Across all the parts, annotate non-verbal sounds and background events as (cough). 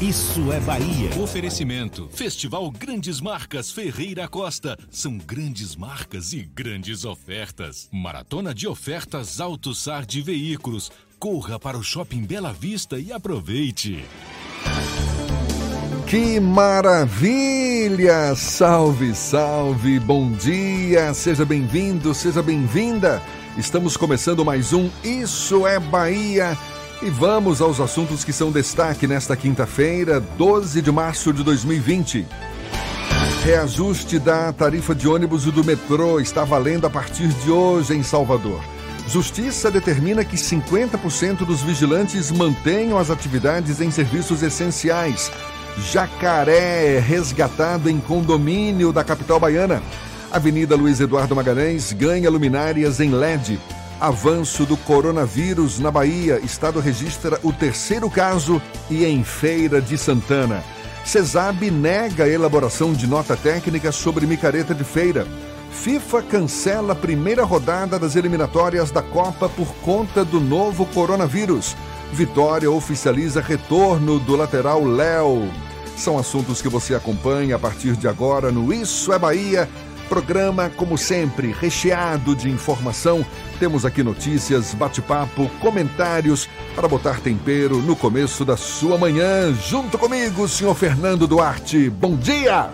Isso é Bahia. Oferecimento. Festival Grandes Marcas Ferreira Costa. São grandes marcas e grandes ofertas. Maratona de ofertas Alto Sar de Veículos. Corra para o Shopping Bela Vista e aproveite. Que maravilha! Salve, salve, bom dia, seja bem-vindo, seja bem-vinda. Estamos começando mais um Isso é Bahia e vamos aos assuntos que são destaque nesta quinta-feira, 12 de março de 2020. Reajuste da tarifa de ônibus e do metrô está valendo a partir de hoje em Salvador. Justiça determina que 50% dos vigilantes mantenham as atividades em serviços essenciais. Jacaré é resgatado em condomínio da capital baiana. Avenida Luiz Eduardo Magalhães ganha luminárias em LED. Avanço do coronavírus na Bahia. Estado registra o terceiro caso e em Feira de Santana. CESAB nega a elaboração de nota técnica sobre micareta de feira. FIFA cancela a primeira rodada das eliminatórias da Copa por conta do novo coronavírus. Vitória oficializa retorno do lateral Léo. São assuntos que você acompanha a partir de agora no Isso é Bahia. Programa, como sempre, recheado de informação. Temos aqui notícias, bate-papo, comentários para botar tempero no começo da sua manhã. Junto comigo, senhor Fernando Duarte. Bom dia!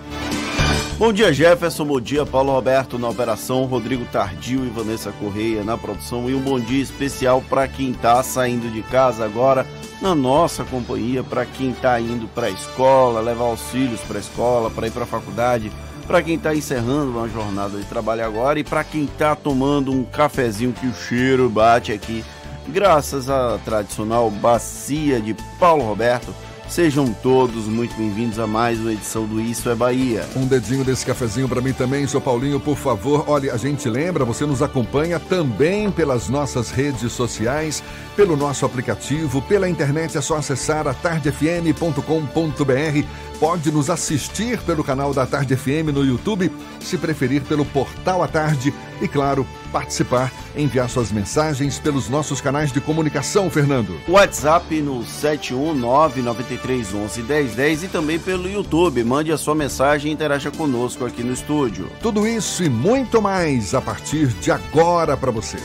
Bom dia, Jefferson. Bom dia, Paulo Roberto na operação, Rodrigo Tardio e Vanessa Correia na produção. E um bom dia especial para quem está saindo de casa agora na nossa companhia, para quem está indo para a escola, levar os filhos para a escola, para ir para a faculdade, para quem está encerrando uma jornada de trabalho agora e para quem está tomando um cafezinho que o cheiro bate aqui, graças à tradicional bacia de Paulo Roberto Sejam todos muito bem-vindos a mais uma edição do Isso é Bahia. Um dedinho desse cafezinho para mim também, seu Paulinho, por favor. Olha, a gente lembra, você nos acompanha também pelas nossas redes sociais, pelo nosso aplicativo, pela internet, é só acessar a tardefm.com.br. Pode nos assistir pelo canal da Tarde FM no YouTube, se preferir pelo Portal à Tarde e, claro, participar, enviar suas mensagens pelos nossos canais de comunicação, Fernando. WhatsApp no 71993111010 e também pelo YouTube. Mande a sua mensagem e interaja conosco aqui no estúdio. Tudo isso e muito mais a partir de agora para você.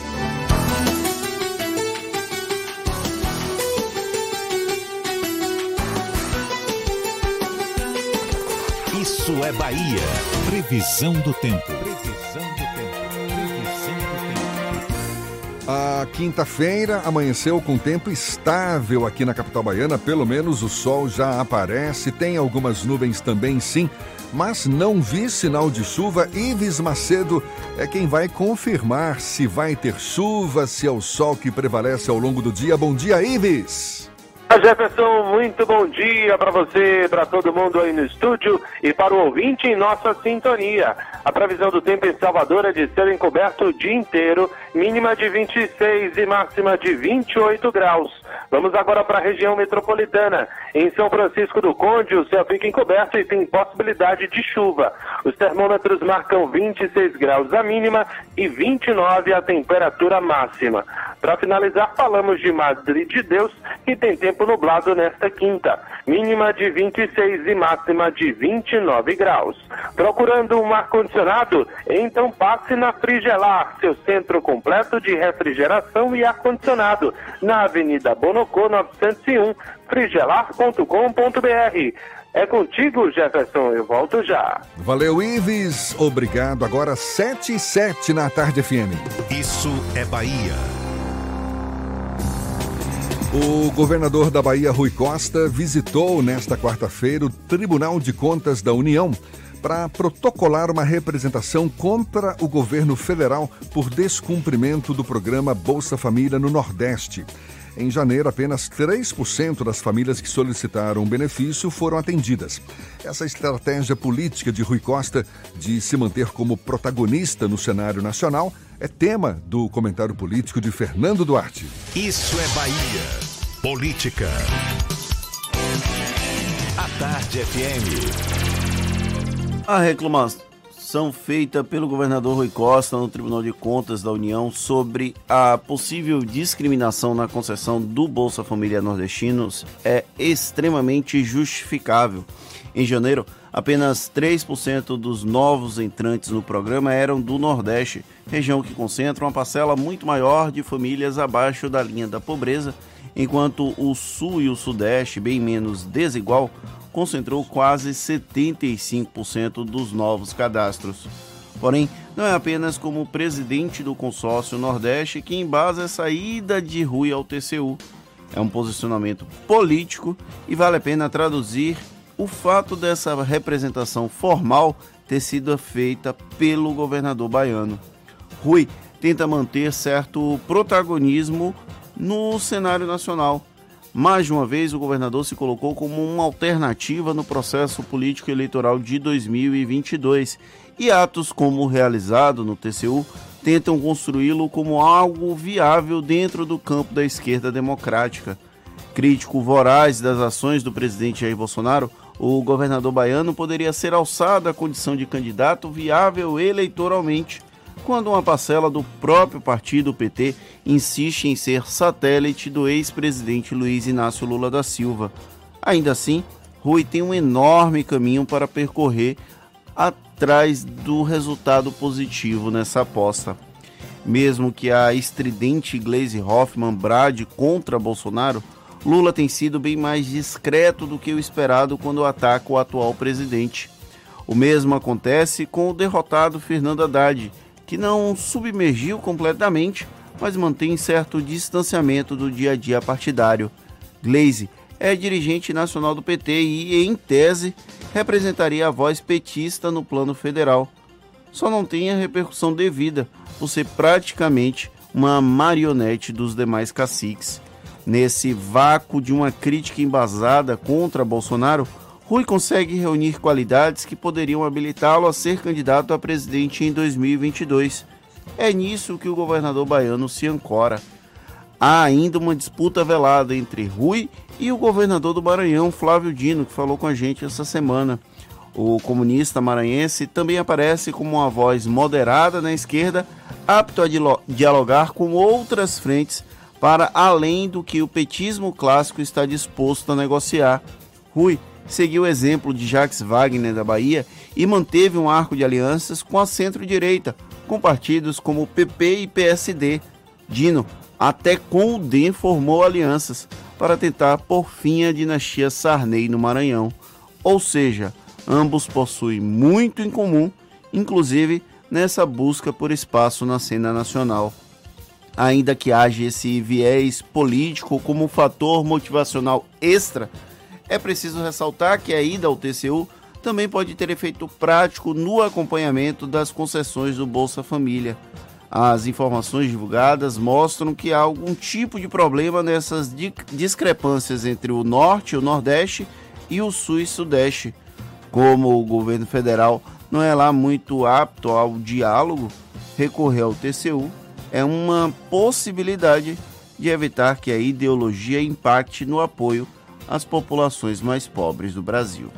É Bahia. Previsão do tempo. Previsão do tempo. Previsão do tempo. A quinta-feira amanheceu com tempo estável aqui na capital baiana, pelo menos o sol já aparece, tem algumas nuvens também sim, mas não vi sinal de chuva. Ives Macedo é quem vai confirmar se vai ter chuva, se é o sol que prevalece ao longo do dia. Bom dia, Ives! Jefferson, muito bom dia para você, para todo mundo aí no estúdio e para o ouvinte em nossa sintonia. A previsão do tempo em Salvador é de céu encoberto o dia inteiro, mínima de 26 e máxima de 28 graus. Vamos agora para a região metropolitana. Em São Francisco do Conde, o céu fica encoberto e tem possibilidade de chuva. Os termômetros marcam 26 graus a mínima e 29 a temperatura máxima. Para finalizar, falamos de Madrid de Deus, que tem tempo nublado nesta quinta, mínima de 26 e máxima de 29 graus. Procurando um ar-condicionado? Então passe na Frigelar, seu centro completo de refrigeração e ar-condicionado, na Avenida Bonocô 901, frigelar.com.br. É contigo, Jefferson. Eu volto já. Valeu, Ives. Obrigado. Agora 7 e 7 na tarde FM. Isso é Bahia. O governador da Bahia, Rui Costa, visitou nesta quarta-feira o Tribunal de Contas da União para protocolar uma representação contra o governo federal por descumprimento do programa Bolsa Família no Nordeste. Em janeiro, apenas 3% das famílias que solicitaram o benefício foram atendidas. Essa estratégia política de Rui Costa de se manter como protagonista no cenário nacional é tema do comentário político de Fernando Duarte. Isso é Bahia. Política. A Tarde FM. A reclamação feita pelo governador Rui Costa no Tribunal de Contas da União sobre a possível discriminação na concessão do Bolsa Família Nordestinos é extremamente justificável. Em janeiro, apenas 3% dos novos entrantes no programa eram do Nordeste, região que concentra uma parcela muito maior de famílias abaixo da linha da pobreza, enquanto o Sul e o Sudeste, bem menos desigual, concentrou quase 75% dos novos cadastros. Porém, não é apenas como presidente do consórcio Nordeste que embasa a saída de Rui ao TCU. É um posicionamento político e vale a pena traduzir o fato dessa representação formal ter sido feita pelo governador baiano. Rui tenta manter certo protagonismo no cenário nacional. Mais de uma vez, o governador se colocou como uma alternativa no processo político eleitoral de 2022 e atos como o realizado no TCU tentam construí-lo como algo viável dentro do campo da esquerda democrática. Crítico voraz das ações do presidente Jair Bolsonaro, o governador baiano poderia ser alçado à condição de candidato viável eleitoralmente quando uma parcela do próprio partido PT insiste em ser satélite do ex-presidente Luiz Inácio Lula da Silva. Ainda assim, Rui tem um enorme caminho para percorrer atrás do resultado positivo nessa aposta. Mesmo que a estridente Glaze Hoffman brade contra Bolsonaro, Lula tem sido bem mais discreto do que o esperado quando ataca o atual presidente. O mesmo acontece com o derrotado Fernando Haddad, que não submergiu completamente, mas mantém certo distanciamento do dia a dia partidário. Glaze é dirigente nacional do PT e, em tese, representaria a voz petista no plano federal. Só não tem a repercussão devida por ser praticamente uma marionete dos demais caciques. Nesse vácuo de uma crítica embasada contra Bolsonaro, Rui consegue reunir qualidades que poderiam habilitá-lo a ser candidato a presidente em 2022. É nisso que o governador baiano se ancora. Há ainda uma disputa velada entre Rui e o governador do Maranhão, Flávio Dino, que falou com a gente essa semana. O comunista maranhense também aparece como uma voz moderada na esquerda, apto a dialogar com outras frentes para além do que o petismo clássico está disposto a negociar. Rui seguiu o exemplo de Jacques Wagner da Bahia e manteve um arco de alianças com a centro-direita, com partidos como PP e PSD. Dino, até com o DEM, formou alianças para tentar por fim a dinastia Sarney no Maranhão. Ou seja, ambos possuem muito em comum, inclusive nessa busca por espaço na cena nacional. Ainda que haja esse viés político como um fator motivacional extra, é preciso ressaltar que a ida ao TCU também pode ter efeito prático no acompanhamento das concessões do Bolsa Família. As informações divulgadas mostram que há algum tipo de problema nessas discrepâncias entre o Norte, o Nordeste e o Sul e Sudeste. Como o governo federal não é lá muito apto ao diálogo, recorrer ao TCU é uma possibilidade de evitar que a ideologia impacte no apoio às populações mais pobres do Brasil.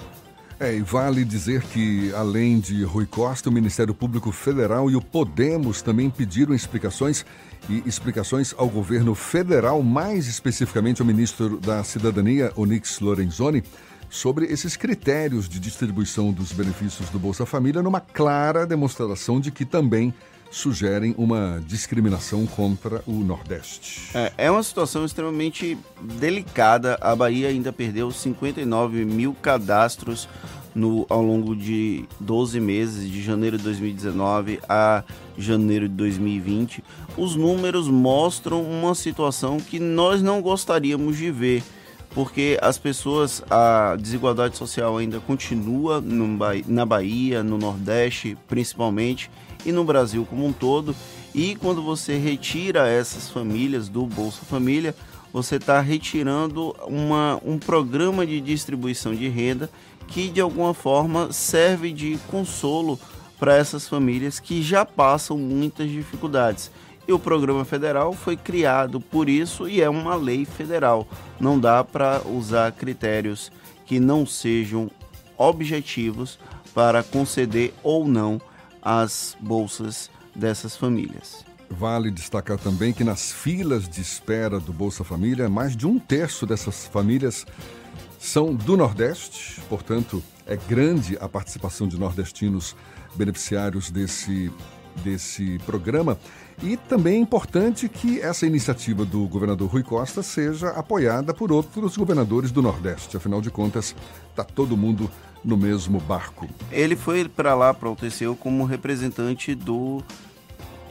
É, e vale dizer que, além de Rui Costa, o Ministério Público Federal e o Podemos também pediram explicações e explicações ao governo federal, mais especificamente ao ministro da Cidadania, Onix Lorenzoni, sobre esses critérios de distribuição dos benefícios do Bolsa Família, numa clara demonstração de que também sugerem uma discriminação contra o Nordeste. É, é, uma situação extremamente delicada. A Bahia ainda perdeu 59 mil cadastros no, ao longo de 12 meses, de janeiro de 2019 a janeiro de 2020. Os números mostram uma situação que nós não gostaríamos de ver porque as pessoas, a desigualdade social ainda continua no, na Bahia, no Nordeste principalmente, e no Brasil como um todo. E quando você retira essas famílias do Bolsa Família, você está retirando uma, um programa de distribuição de renda que de alguma forma serve de consolo para essas famílias que já passam muitas dificuldades. E o programa federal foi criado por isso e é uma lei federal. Não dá para usar critérios que não sejam objetivos para conceder ou não as bolsas dessas famílias. Vale destacar também que nas filas de espera do Bolsa Família, mais de um terço dessas famílias são do Nordeste, portanto, é grande a participação de nordestinos beneficiários desse, desse programa. E também é importante que essa iniciativa do governador Rui Costa seja apoiada por outros governadores do Nordeste. Afinal de contas, está todo mundo no mesmo barco. Ele foi para lá, para o TCU, como representante do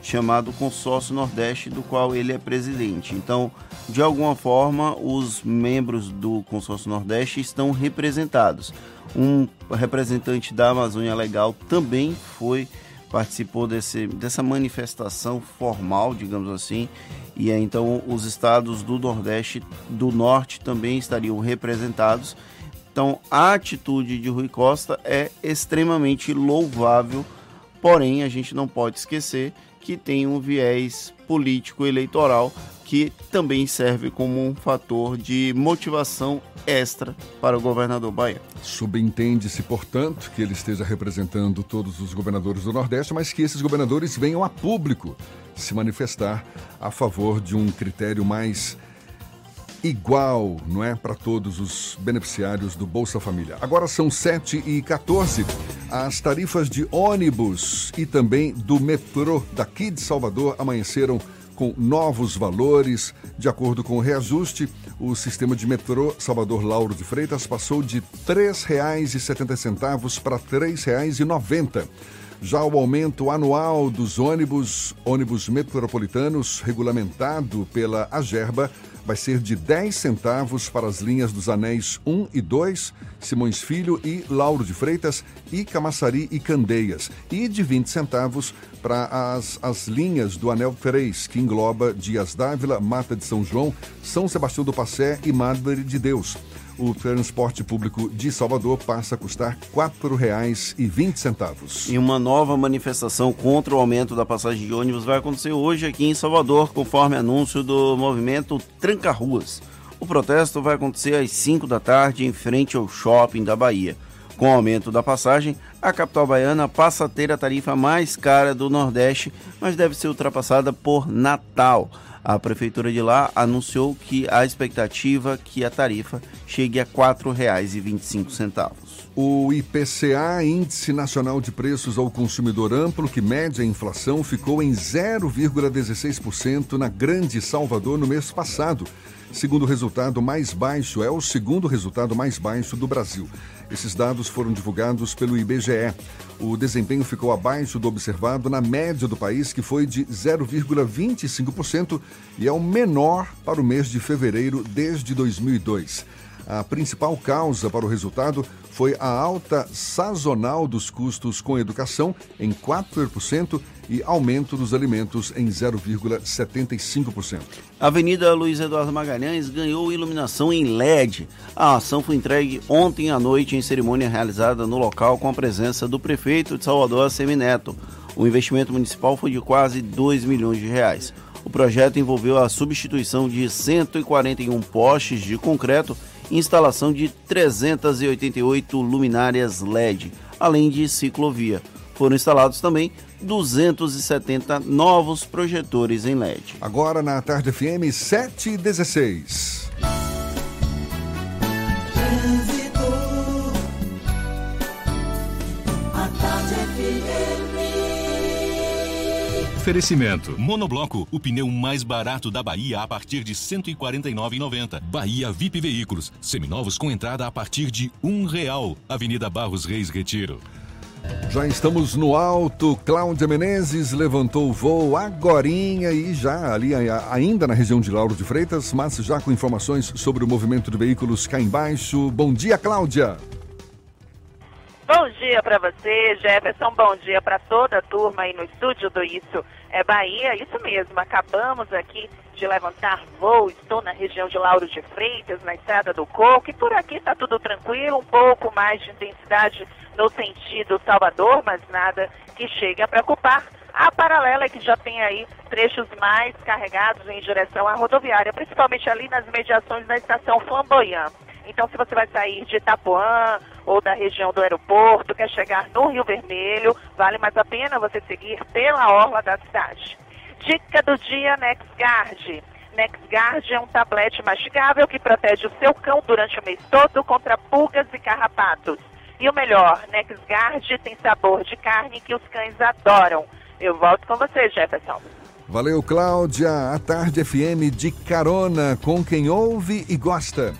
chamado Consórcio Nordeste, do qual ele é presidente. Então, de alguma forma, os membros do Consórcio Nordeste estão representados. Um representante da Amazônia Legal também foi participou desse, dessa manifestação formal, digamos assim, e então os estados do Nordeste, do Norte também estariam representados. Então a atitude de Rui Costa é extremamente louvável, porém a gente não pode esquecer que tem um viés político eleitoral que também serve como um fator de motivação extra para o governador Bahia. Subentende-se, portanto, que ele esteja representando todos os governadores do Nordeste, mas que esses governadores venham a público se manifestar a favor de um critério mais igual, não é, para todos os beneficiários do Bolsa Família. Agora são 7 e 14. As tarifas de ônibus e também do metrô daqui de Salvador amanheceram com novos valores. De acordo com o reajuste, o sistema de metrô Salvador Lauro de Freitas passou de R$ 3,70 para R$ 3,90. Já o aumento anual dos ônibus, ônibus metropolitanos, regulamentado pela Agerba, vai ser de 10 centavos para as linhas dos Anéis 1 e 2, Simões Filho e Lauro de Freitas, e Camaçari e Candeias, e de 20 centavos para as, as linhas do Anel 3, que engloba Dias Dávila, Mata de São João, São Sebastião do Passé e Madre de Deus o transporte público de Salvador passa a custar R$ 4,20. E uma nova manifestação contra o aumento da passagem de ônibus vai acontecer hoje aqui em Salvador, conforme anúncio do movimento Tranca Ruas. O protesto vai acontecer às 5 da tarde em frente ao shopping da Bahia. Com o aumento da passagem, a capital baiana passa a ter a tarifa mais cara do Nordeste, mas deve ser ultrapassada por Natal. A prefeitura de lá anunciou que a expectativa que a tarifa chegue a R$ 4,25. O IPCA, Índice Nacional de Preços ao Consumidor Amplo, que mede a inflação, ficou em 0,16% na Grande Salvador no mês passado. Segundo resultado mais baixo, é o segundo resultado mais baixo do Brasil. Esses dados foram divulgados pelo IBGE. O desempenho ficou abaixo do observado na média do país, que foi de 0,25% e é o menor para o mês de fevereiro desde 2002. A principal causa para o resultado foi a alta sazonal dos custos com educação em 4% e aumento dos alimentos em 0,75%. A Avenida Luiz Eduardo Magalhães ganhou iluminação em LED. A ação foi entregue ontem à noite em cerimônia realizada no local com a presença do prefeito de Salvador, Semineto. O investimento municipal foi de quase 2 milhões de reais. O projeto envolveu a substituição de 141 postes de concreto instalação de 388 luminárias LED, além de ciclovia. Foram instalados também 270 novos projetores em LED. Agora na Tarde FM 716. Oferecimento. Monobloco, o pneu mais barato da Bahia a partir de R$ 149,90. Bahia VIP Veículos, seminovos com entrada a partir de um real. Avenida Barros Reis Retiro. Já estamos no alto. Cláudia Menezes levantou o voo agorinha e já ali ainda na região de Lauro de Freitas, mas já com informações sobre o movimento de veículos cá embaixo. Bom dia, Cláudia. Bom dia para você, Jefferson. Bom dia para toda a turma aí no estúdio do Isso é Bahia. Isso mesmo, acabamos aqui de levantar voo. Estou na região de Lauro de Freitas, na estrada do Coco, e por aqui está tudo tranquilo, um pouco mais de intensidade no sentido Salvador, mas nada que chegue a preocupar. A paralela é que já tem aí trechos mais carregados em direção à rodoviária, principalmente ali nas mediações da estação Flamboyant. Então, se você vai sair de Itapuã ou da região do aeroporto, quer chegar no Rio Vermelho, vale mais a pena você seguir pela orla da cidade. Dica do dia NexGuard. NexGuard é um tablete mastigável que protege o seu cão durante o mês todo contra pulgas e carrapatos. E o melhor, NexGuard tem sabor de carne que os cães adoram. Eu volto com você, Jefferson. Valeu, Cláudia. A Tarde FM de carona com quem ouve e gosta.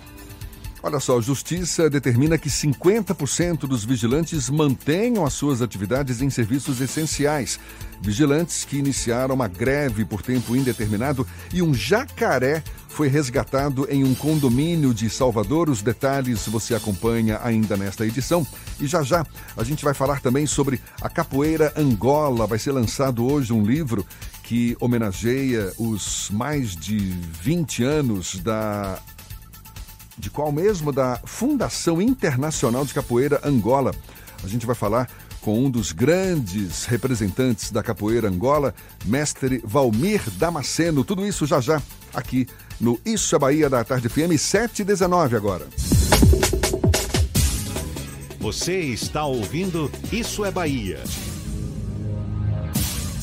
Olha só, a Justiça determina que 50% dos vigilantes mantenham as suas atividades em serviços essenciais. Vigilantes que iniciaram uma greve por tempo indeterminado e um jacaré foi resgatado em um condomínio de Salvador. Os detalhes você acompanha ainda nesta edição. E já já a gente vai falar também sobre a capoeira Angola. Vai ser lançado hoje um livro que homenageia os mais de 20 anos da de qual mesmo? Da Fundação Internacional de Capoeira Angola. A gente vai falar com um dos grandes representantes da capoeira Angola, mestre Valmir Damasceno. Tudo isso já já aqui no Isso é Bahia da Tarde FM 719 agora. Você está ouvindo Isso é Bahia.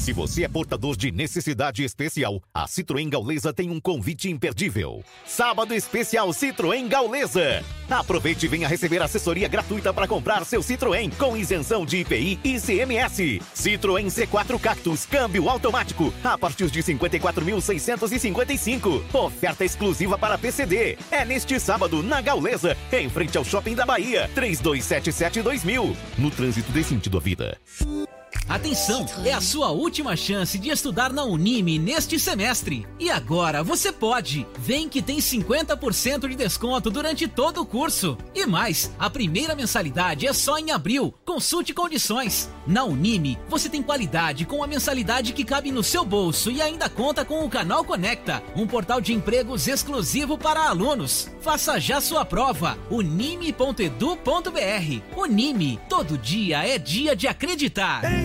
Se você é portador de necessidade especial, a Citroën Gaulesa tem um convite imperdível. Sábado especial Citroën Gaulesa. Aproveite e venha receber assessoria gratuita para comprar seu Citroën com isenção de IPI e CMS. Citroën C4 Cactus, câmbio automático, a partir de 54.655. Oferta exclusiva para PCD. É neste sábado na Gaulesa, em frente ao Shopping da Bahia. 3277-2000. No trânsito dê sentido à vida. Atenção, é a sua última chance de estudar na Unime neste semestre. E agora você pode. Vem que tem 50% de desconto durante todo o curso. E mais, a primeira mensalidade é só em abril. Consulte condições. Na Unime, você tem qualidade com a mensalidade que cabe no seu bolso e ainda conta com o Canal Conecta, um portal de empregos exclusivo para alunos. Faça já sua prova. unime.edu.br. Unime, todo dia é dia de acreditar.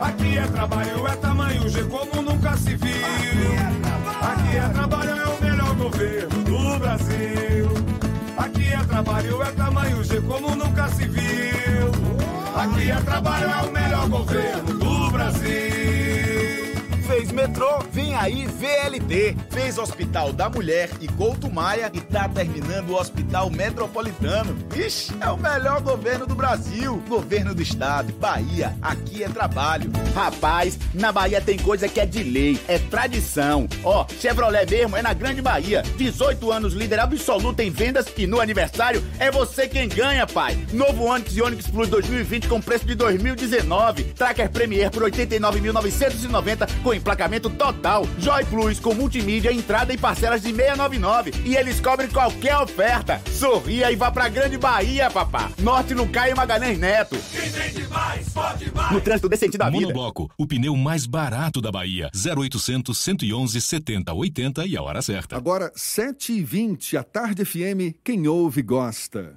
Aqui é trabalho, é tamanho G como nunca se viu. Aqui é trabalho, é o melhor governo do Brasil. Aqui é trabalho, é tamanho G como nunca se viu. Aqui é trabalho, é o melhor governo do Brasil. Fez metrô, vem aí VLT. Fez Hospital da Mulher e Couto Maia e tá terminando o Hospital Metropolitano. Ixi, é o melhor governo do Brasil. Governo do Estado, Bahia, aqui é trabalho. Rapaz, na Bahia tem coisa que é de lei, é tradição. Ó, Chevrolet mesmo é na Grande Bahia. 18 anos líder absoluto em vendas e no aniversário é você quem ganha, pai. Novo Onix e Onix Plus 2020 com preço de 2019. Tracker Premier por 89.990 com emplacamento total. Joy Plus com multimídia, entrada e parcelas de 699. E eles cobrem qualquer oferta. Sorria e vá pra Grande Bahia, papá. Norte no Caio Magalhães Neto. Quem vende mais, pode mais. No trânsito decente da vida. Monobloco, o pneu mais barato da Bahia. 0800 111 70 80 e a hora certa. Agora, 7h20, a Tarde FM, quem ouve gosta.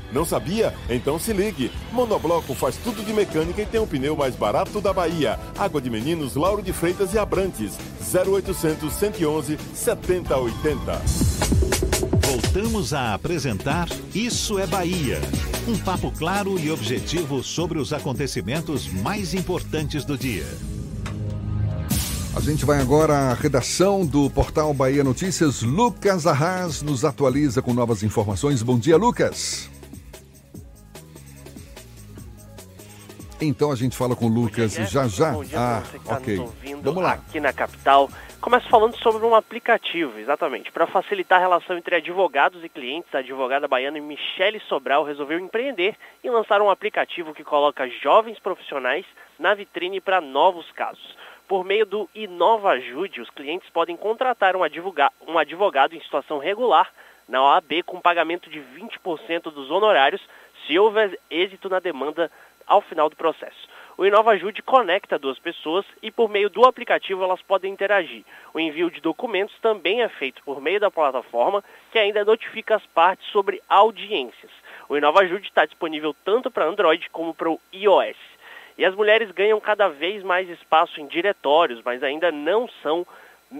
Não sabia? Então se ligue. Monobloco faz tudo de mecânica e tem o pneu mais barato da Bahia. Água de Meninos, Lauro de Freitas e Abrantes. 0800 111 7080. Voltamos a apresentar Isso é Bahia. Um papo claro e objetivo sobre os acontecimentos mais importantes do dia. A gente vai agora à redação do portal Bahia Notícias. Lucas Arras nos atualiza com novas informações. Bom dia, Lucas. Então a gente fala com o Lucas dia, já já. Bom dia ah, você que tá ok. nos ouvindo Vamos lá. aqui na capital. Começo falando sobre um aplicativo, exatamente. Para facilitar a relação entre advogados e clientes, a advogada baiana Michele Sobral resolveu empreender e lançar um aplicativo que coloca jovens profissionais na vitrine para novos casos. Por meio do Inova Ajude, os clientes podem contratar um, advoga um advogado em situação regular na OAB com pagamento de 20% dos honorários se houver êxito na demanda ao final do processo. O Inova Ajude conecta duas pessoas e por meio do aplicativo elas podem interagir. O envio de documentos também é feito por meio da plataforma, que ainda notifica as partes sobre audiências. O Inova Ajude está disponível tanto para Android como para o iOS. E as mulheres ganham cada vez mais espaço em diretórios, mas ainda não são,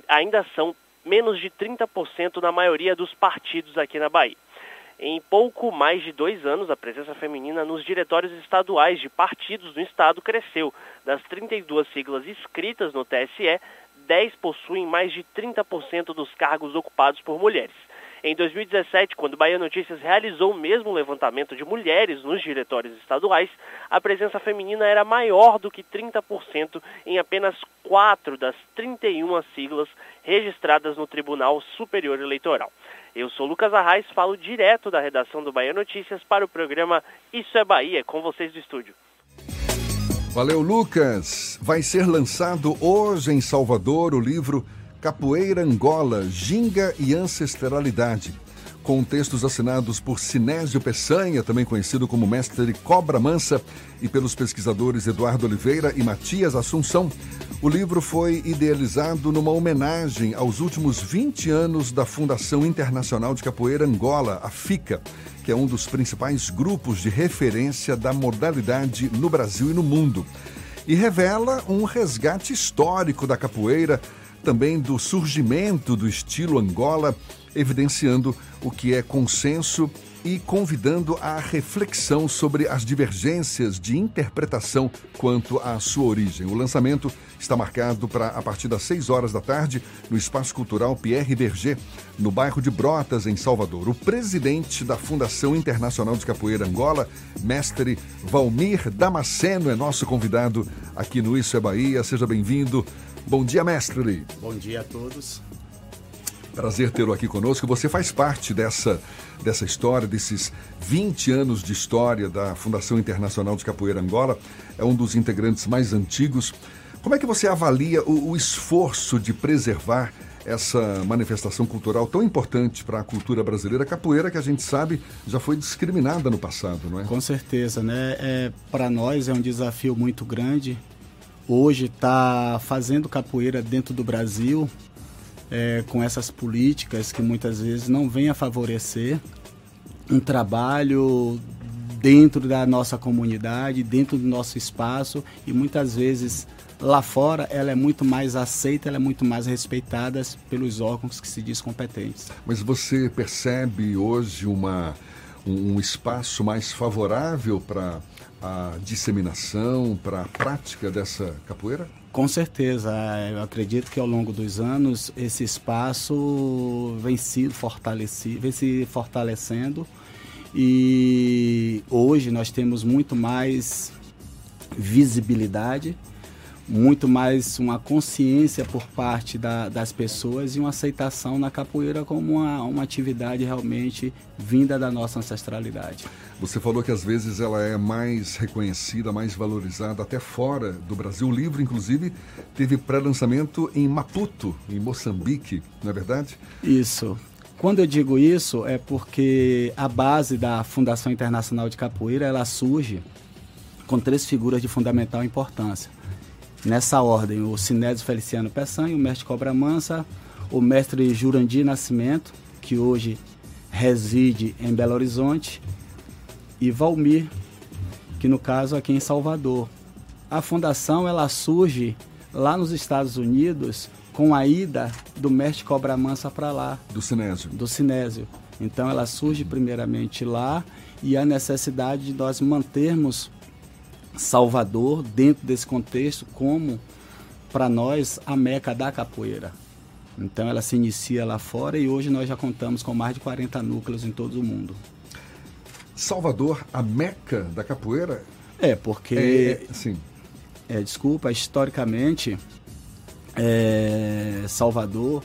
ainda são menos de 30% na maioria dos partidos aqui na Bahia. Em pouco mais de dois anos, a presença feminina nos diretórios estaduais de partidos do Estado cresceu. Das 32 siglas inscritas no TSE, 10 possuem mais de 30% dos cargos ocupados por mulheres. Em 2017, quando Bahia Notícias realizou o mesmo levantamento de mulheres nos diretórios estaduais, a presença feminina era maior do que 30% em apenas 4 das 31 siglas registradas no Tribunal Superior Eleitoral. Eu sou Lucas Arraes, falo direto da redação do Bahia Notícias para o programa Isso é Bahia, com vocês do estúdio. Valeu, Lucas. Vai ser lançado hoje em Salvador o livro Capoeira Angola, Ginga e Ancestralidade, com textos assinados por Sinésio Peçanha, também conhecido como mestre Cobra Mansa, e pelos pesquisadores Eduardo Oliveira e Matias Assunção. O livro foi idealizado numa homenagem aos últimos 20 anos da Fundação Internacional de Capoeira Angola, a FICA, que é um dos principais grupos de referência da modalidade no Brasil e no mundo. E revela um resgate histórico da capoeira, também do surgimento do estilo Angola, evidenciando o que é consenso e convidando à reflexão sobre as divergências de interpretação quanto à sua origem. O lançamento está marcado para a partir das 6 horas da tarde no Espaço Cultural Pierre Berger, no bairro de Brotas, em Salvador. O presidente da Fundação Internacional de Capoeira Angola, mestre Valmir Damasceno, é nosso convidado aqui no Isso é Bahia. Seja bem-vindo. Bom dia, mestre. Bom dia a todos. Prazer tê-lo aqui conosco. Você faz parte dessa, dessa história, desses 20 anos de história da Fundação Internacional de Capoeira Angola. É um dos integrantes mais antigos. Como é que você avalia o, o esforço de preservar essa manifestação cultural tão importante para a cultura brasileira? Capoeira, que a gente sabe, já foi discriminada no passado, não é? Com certeza, né? É, para nós é um desafio muito grande. Hoje está fazendo capoeira dentro do Brasil, é, com essas políticas que muitas vezes não vêm a favorecer um trabalho dentro da nossa comunidade, dentro do nosso espaço e muitas vezes lá fora ela é muito mais aceita, ela é muito mais respeitada pelos órgãos que se diz competentes. Mas você percebe hoje uma, um, espaço mais favorável para a disseminação, para a prática dessa capoeira? Com certeza, eu acredito que ao longo dos anos esse espaço vem se vem se fortalecendo e hoje nós temos muito mais visibilidade, muito mais uma consciência por parte da, das pessoas e uma aceitação na capoeira como uma, uma atividade realmente vinda da nossa ancestralidade. Você falou que às vezes ela é mais reconhecida, mais valorizada até fora do Brasil. O livro, inclusive, teve pré-lançamento em Maputo, em Moçambique, não é verdade? Isso. Quando eu digo isso é porque a base da Fundação Internacional de Capoeira ela surge com três figuras de fundamental importância. Nessa ordem, o Sinésio Feliciano Peçanha, o mestre Cobra Mansa, o mestre Jurandir Nascimento, que hoje reside em Belo Horizonte, e Valmir, que no caso aqui em Salvador. A fundação ela surge lá nos Estados Unidos com a ida do mestre Cobra Mansa para lá. Do Sinésio. Do Sinésio. Então ela surge primeiramente lá e a necessidade de nós mantermos Salvador dentro desse contexto como para nós a meca da capoeira. Então ela se inicia lá fora e hoje nós já contamos com mais de 40 núcleos em todo o mundo. Salvador, a meca da capoeira? É, porque. É, sim. É, desculpa, historicamente, é, Salvador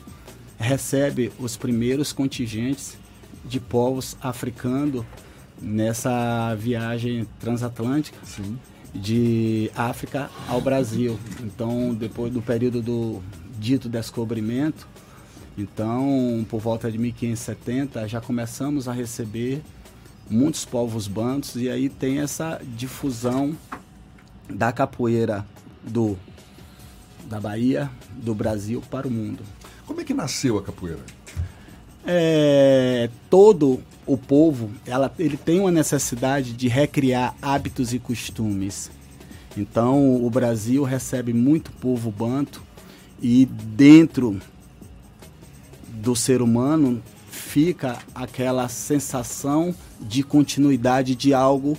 recebe os primeiros contingentes de povos africanos nessa viagem transatlântica Sim. de África ao Brasil. Então, depois do período do dito descobrimento, então, por volta de 1570, já começamos a receber muitos povos bantos e aí tem essa difusão da capoeira do da Bahia, do Brasil para o mundo. Como é que nasceu a capoeira? É, todo o povo ela, ele tem uma necessidade de recriar hábitos e costumes. Então o Brasil recebe muito povo banto e dentro do ser humano fica aquela sensação de continuidade de algo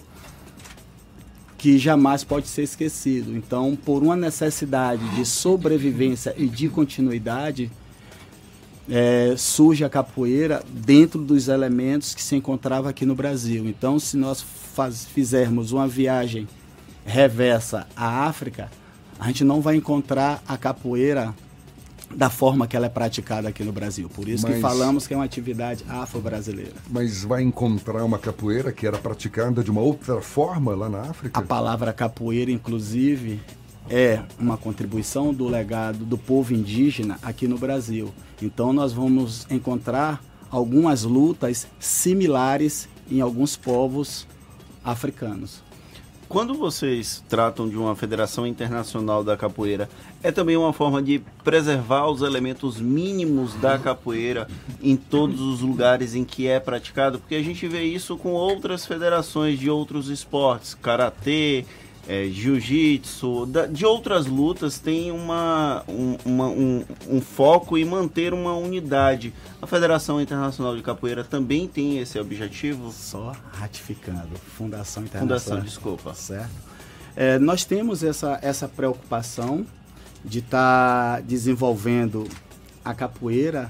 que jamais pode ser esquecido. Então, por uma necessidade de sobrevivência e de continuidade, é, surge a capoeira dentro dos elementos que se encontrava aqui no Brasil. Então, se nós faz, fizermos uma viagem reversa à África, a gente não vai encontrar a capoeira da forma que ela é praticada aqui no Brasil. Por isso Mas- que falamos que é uma atividade afro-brasileira. Mas vai encontrar uma capoeira que era praticada de uma outra forma lá na África? A palavra capoeira, inclusive, é uma contribuição do legado do povo indígena aqui no Brasil. Então, nós vamos encontrar algumas lutas similares em alguns povos africanos. Quando vocês tratam de uma federação internacional da capoeira, é também uma forma de preservar os elementos mínimos da capoeira em todos os lugares em que é praticado? Porque a gente vê isso com outras federações de outros esportes, karatê, é, jiu-jitsu, de outras lutas, tem uma, um, uma- um- um foco em manter uma unidade. A Federação Internacional de Capoeira também tem esse objetivo? Só ratificando. Fundação Internacional. Fundação, desculpa. Certo. É, nós temos essa, essa preocupação de estar desenvolvendo a capoeira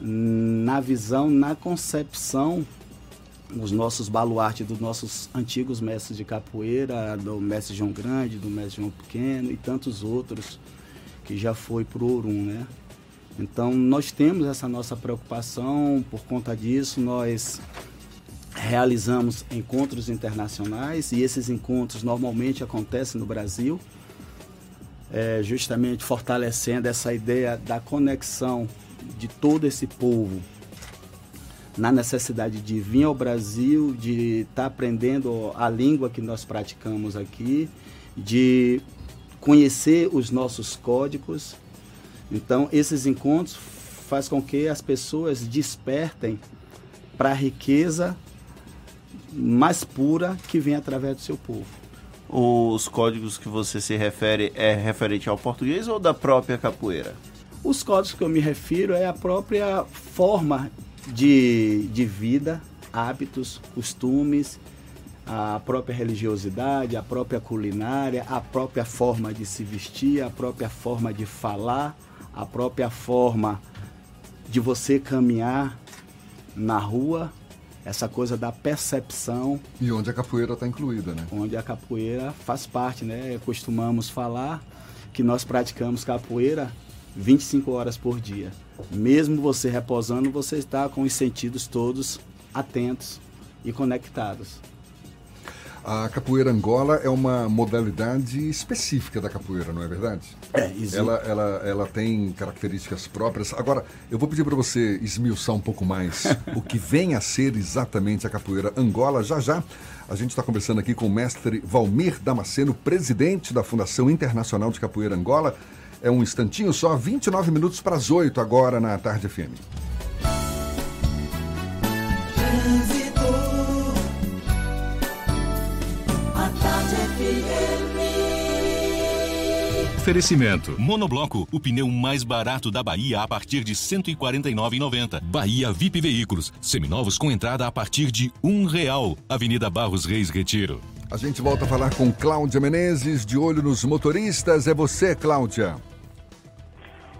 na visão, na concepção dos nossos baluartes, dos nossos antigos mestres de capoeira, do mestre João Grande, do mestre João Pequeno e tantos outros que já foi para o Orum, né? Então nós temos essa nossa preocupação, por conta disso nós realizamos encontros internacionais e esses encontros normalmente acontecem no Brasil, é, justamente fortalecendo essa ideia da conexão de todo esse povo na necessidade de vir ao Brasil, de estar aprendendo a língua que nós praticamos aqui, de conhecer os nossos códigos. Então, esses encontros faz com que as pessoas despertem para a riqueza mais pura que vem através do seu povo. Os códigos que você se refere é referente ao português ou da própria capoeira? Os códigos que eu me refiro é a própria forma de, de vida, hábitos, costumes, a própria religiosidade, a própria culinária, a própria forma de se vestir, a própria forma de falar, a própria forma de você caminhar na rua, essa coisa da percepção. E onde a capoeira está incluída, né? Onde a capoeira faz parte, né? Costumamos falar que nós praticamos capoeira 25 horas por dia. Mesmo você reposando, você está com os sentidos todos atentos e conectados. A capoeira Angola é uma modalidade específica da capoeira, não é verdade? É, existe. Ela, ela, ela tem características próprias. Agora, eu vou pedir para você esmiuçar um pouco mais (laughs) o que vem a ser exatamente a capoeira Angola. Já já, a gente está conversando aqui com o mestre Valmir Damasceno, presidente da Fundação Internacional de Capoeira Angola. É um instantinho só, 29 minutos para as 8 agora na Tarde FM. Oferecimento. Monobloco, o pneu mais barato da Bahia a partir de R$ 149,90. Bahia VIP Veículos, seminovos com entrada a partir de um real. Avenida Barros Reis Retiro. A gente volta a falar com Cláudia Menezes, de olho nos motoristas. É você, Cláudia.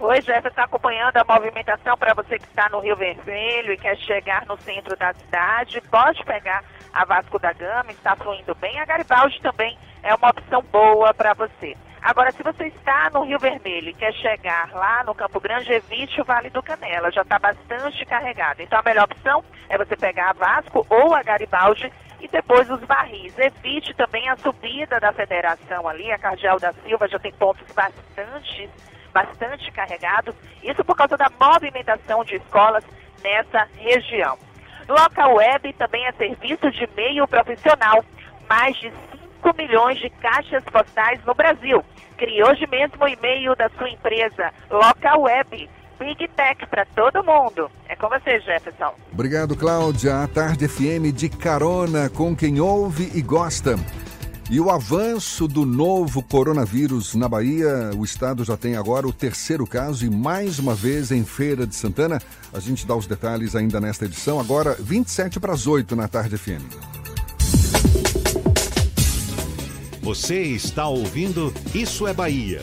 Oi, Jefferson, está acompanhando a movimentação para você que está no Rio Vermelho e quer chegar no centro da cidade. Pode pegar a Vasco da Gama, está fluindo bem. A Garibaldi também é uma opção boa para você. Agora, se você está no Rio Vermelho e quer chegar lá no Campo Grande, evite o Vale do Canela, já está bastante carregado. Então, a melhor opção é você pegar a Vasco ou a Garibaldi e depois os barris. Evite também a subida da federação ali, a Cardeal da Silva já tem pontos bastante, bastante carregados. Isso por causa da movimentação de escolas nessa região. Local Web também é serviço de meio profissional. Mais de 5 milhões de caixas postais no Brasil. Crie hoje mesmo o e-mail da sua empresa, Local Web. Big Tech para todo mundo. É com você, Jefferson. Obrigado, Cláudia. A Tarde FM de carona com quem ouve e gosta. E o avanço do novo coronavírus na Bahia, o estado já tem agora o terceiro caso e mais uma vez em Feira de Santana. A gente dá os detalhes ainda nesta edição, agora 27 para as 8 na Tarde FM. Você está ouvindo Isso é Bahia.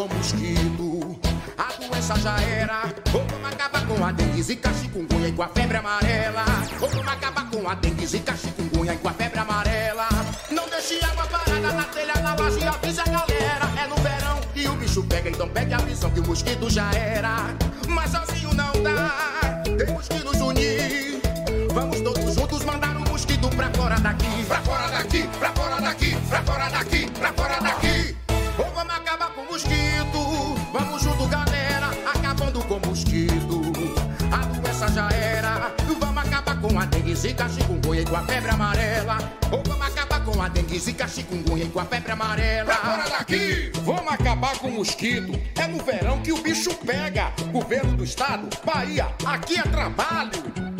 Com mosquito. A doença já era. Ou vamos acabar com a dengue, zika, chikungunya e com a febre amarela. Ou vamos acabar com a dengue, zika, chikungunya e com a febre amarela. Não deixe água parada na telha, na laje, avisa a galera. É no verão e o bicho pega, então pegue a visão que o mosquito já era. Mas sozinho não dá, temos que nos unir. Vamos todos juntos mandar o mosquito pra fora daqui. Pra fora daqui, pra fora daqui, pra fora daqui, zika, chikungunya e com a febre amarela. Ou vamos acabar com a dengue, zika, chikungunya e com a febre amarela. Pra fora daqui! Vamos acabar com o mosquito. É no verão que o bicho pega. Governo do estado, Bahia, aqui é trabalho.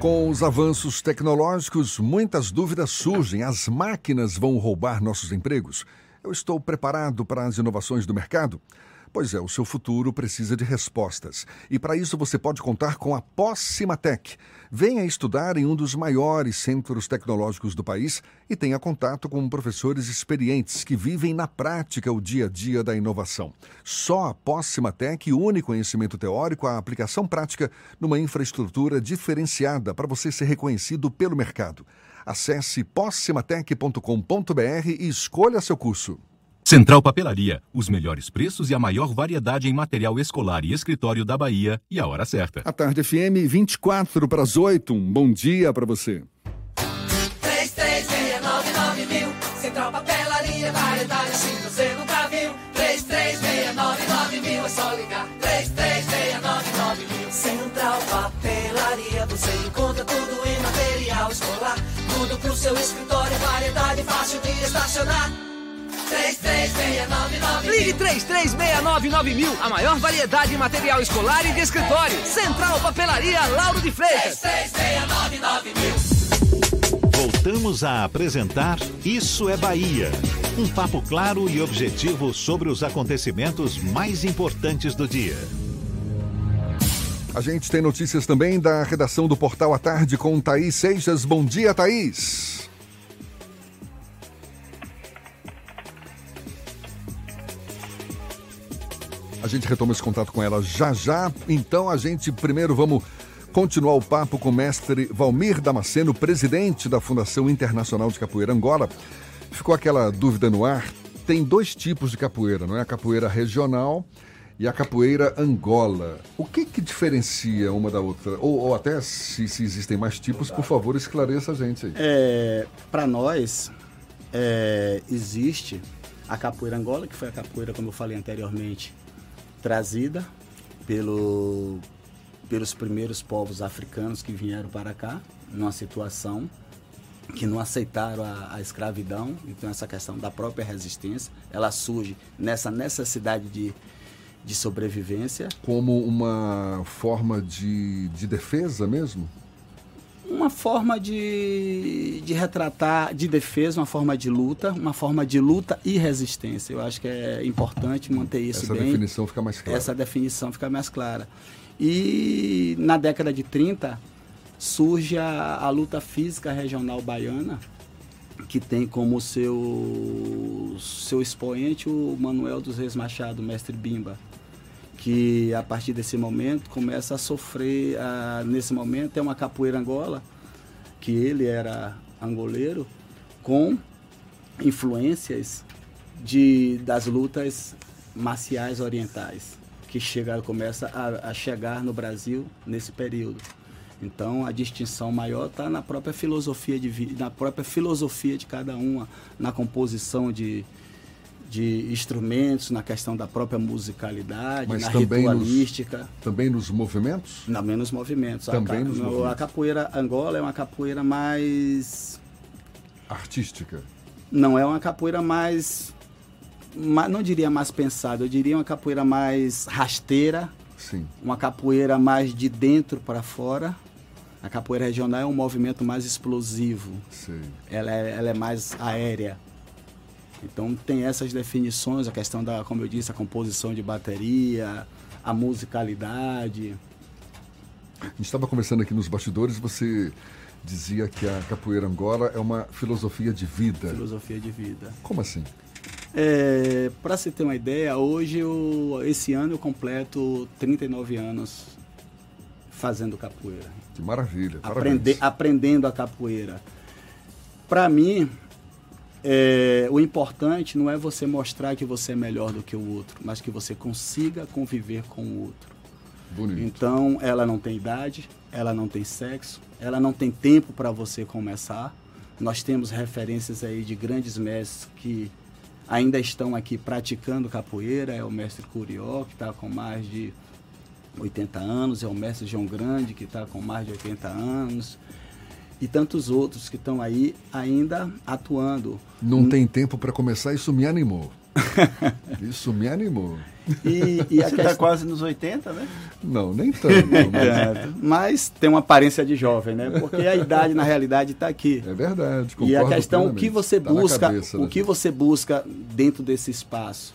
Com os avanços tecnológicos, muitas dúvidas surgem. As máquinas vão roubar nossos empregos? Eu estou preparado para as inovações do mercado? Pois é, o seu futuro precisa de respostas. E para isso você pode contar com a Possimatec. Venha estudar em um dos maiores centros tecnológicos do país e tenha contato com professores experientes que vivem na prática o dia a dia da inovação. Só a Possimatec une conhecimento teórico à aplicação prática numa infraestrutura diferenciada para você ser reconhecido pelo mercado. Acesse possimatec.com.br e escolha seu curso. Central Papelaria, os melhores preços e a maior variedade em material escolar e escritório da Bahia e a hora certa. A tarde FM 24 para as 8. Um bom dia para você. 3369 mil. Central Papelaria, variedade assim você nunca viu. 3369 mil, é só ligar. 3369 mil. Central Papelaria, você encontra tudo em material escolar. Tudo pro seu escritório, variedade fácil de estacionar. 3369 Ligue 3369 mil. A maior variedade em material escolar e de escritório. Central Papelaria Lauro de Freitas. 3369 mil. Voltamos a apresentar Isso é Bahia. Um papo claro e objetivo sobre os acontecimentos mais importantes do dia. A gente tem notícias também da redação do Portal à Tarde com Thaís Seixas. Bom dia, Thaís. Gente retoma esse contato com ela já já. Então a gente primeiro vamos continuar o papo com o mestre Valmir Damasceno, presidente da Fundação Internacional de Capoeira Angola. Ficou aquela dúvida no ar. Tem dois tipos de capoeira, não é? A capoeira regional e a capoeira Angola. O que que diferencia uma da outra? Ou, ou até se, se, existem mais tipos, por favor, esclareça a gente aí. É, Para nós, é, existe a capoeira Angola, que foi a capoeira, como eu falei anteriormente, trazida pelo, pelos primeiros povos africanos que vieram para cá, numa situação que não aceitaram a, a, escravidão. Então, essa questão da própria resistência, ela surge nessa necessidade de, de sobrevivência. Como uma forma de, de defesa mesmo? Uma forma de, de retratar, de defesa, uma forma de luta, uma forma de luta e resistência. Eu acho que é importante manter isso Essa bem. Essa definição fica mais clara. Essa definição fica mais clara. E na década de 30 surge a, a luta física regional baiana, que tem como seu, seu expoente o Manuel dos Reis Machado, mestre Bimba que a partir desse momento começa a sofrer, a, nesse momento é uma capoeira Angola, que ele era angoleiro, com influências de, das lutas marciais orientais, que chega, começa a, a chegar no Brasil nesse período. Então a distinção maior está na própria filosofia de na própria filosofia de cada uma, na composição de, de instrumentos, na questão da própria musicalidade, Mas na também ritualística. Nos, também nos movimentos? Também nos movimentos. Também a, nos a, movimentos. A capoeira Angola é uma capoeira mais... Artística? Não, é uma capoeira mais... Não diria mais pensada, eu diria uma capoeira mais rasteira. Sim. Uma capoeira mais de dentro para fora. A capoeira regional é um movimento mais explosivo. Sim. Ela é, ela é mais aérea. Então tem essas definições, a questão da, como eu disse, a composição de bateria, a musicalidade. A gente estava conversando aqui nos bastidores, você dizia que a capoeira Angola é uma filosofia de vida. Filosofia de vida. Como assim? É, Para se ter uma ideia, hoje, eu, esse ano eu completo 39 anos fazendo capoeira. Que maravilha. Aprende, aprendendo a capoeira. Para mim, é, o importante não é você mostrar que você é melhor do que o outro, mas que você consiga conviver com o outro. Bonito. Então, ela não tem idade, ela não tem sexo, ela não tem tempo para você começar. Nós temos referências aí de grandes mestres que ainda estão aqui praticando capoeira. É o mestre Curió, que está com mais de 80 anos, é o mestre João Grande, que está com mais de 80 anos e tantos outros que estão aí ainda atuando. Não tem tempo para começar, isso me animou. (laughs) isso me animou. E, e Você está questão... quase nos 80, né? Não, nem tanto. Mas... É, mas tem uma aparência de jovem, né? Porque a idade, na realidade, está aqui. É verdade. E a questão, o que você tá busca, cabeça, o que você busca dentro desse espaço?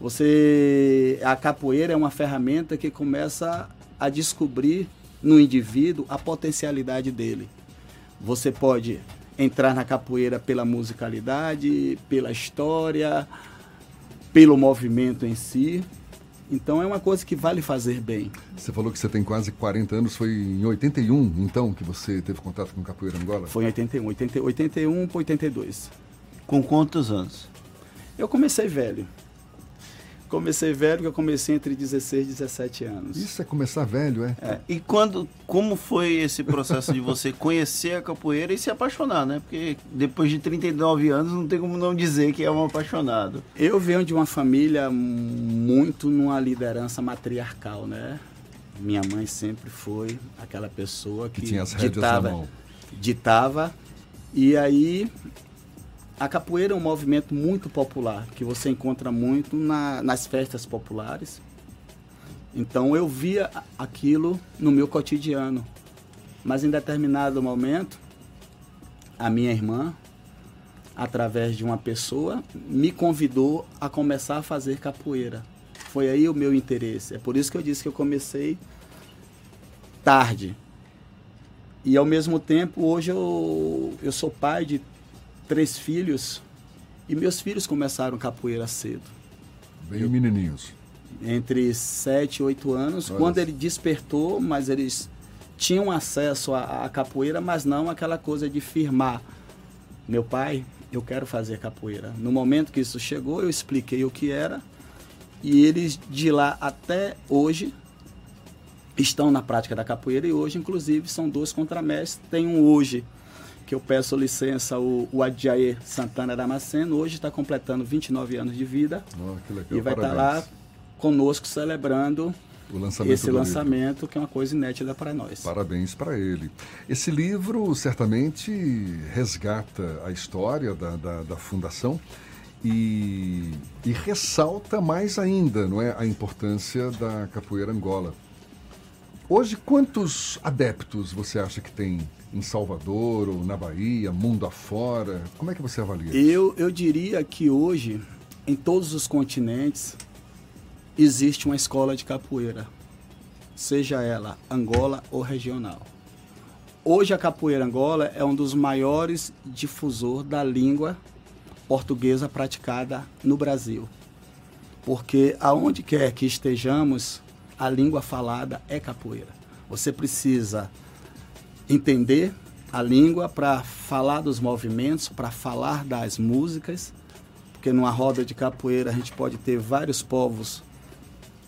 Você, a capoeira é uma ferramenta que começa a descobrir no indivíduo a potencialidade dele. Você pode entrar na capoeira pela musicalidade, pela história, pelo movimento em si. Então é uma coisa que vale fazer bem. Você falou que você tem quase 40 anos, foi em 81 então que você teve contato com capoeira Angola? Foi em 81, 80, 81 para 82. Com quantos anos? Eu comecei velho. Comecei velho, porque eu comecei entre 16 e 17 anos. Isso é começar velho, é? É. E quando, como foi esse processo de você conhecer a capoeira e se apaixonar, né? Porque depois de 39 anos não tem como não dizer que é um apaixonado. Eu venho de uma família muito numa liderança matriarcal, né? Minha mãe sempre foi aquela pessoa que, Que tinha as ditava, ditava. E aí a capoeira é um movimento muito popular, que você encontra muito na- nas festas populares. Então eu via aquilo no meu cotidiano. Mas em determinado momento, a minha irmã, através de uma pessoa, me convidou a começar a fazer capoeira. Foi aí o meu interesse. É por isso que eu disse que eu comecei tarde. E ao mesmo tempo, hoje eu, eu sou pai de três filhos e meus filhos começaram capoeira cedo. Bem menininhos. Entre 7 e 8 anos, Olha quando ele despertou, mas eles tinham acesso à, à capoeira, mas não aquela coisa de firmar. Meu pai, eu quero fazer capoeira. No momento que isso chegou, eu expliquei o que era e eles de lá até hoje estão na prática da capoeira e hoje, inclusive, são dois contramestres. Tem um hoje que eu peço licença, o, o Adjaê Santana Damasceno, hoje está completando 29 anos de vida que legal, e vai estar parabéns. lá conosco celebrando O lançamento esse do livro. lançamento, que é uma coisa inédita para nós. Parabéns para ele. Esse livro certamente resgata a história da, da, da fundação e, e ressalta mais ainda não é, a importância da capoeira Angola. Hoje, quantos adeptos você acha que tem em Salvador ou na Bahia, mundo afora? Como é que você avalia? Eu, eu diria que hoje, em todos os continentes, existe uma escola de capoeira, seja ela Angola ou regional. Hoje a capoeira Angola é um dos maiores difusor da língua portuguesa praticada no Brasil. Porque aonde quer que estejamos, a língua falada é capoeira. Você precisa entender a língua para falar dos movimentos, para falar das músicas, porque numa roda de capoeira a gente pode ter vários povos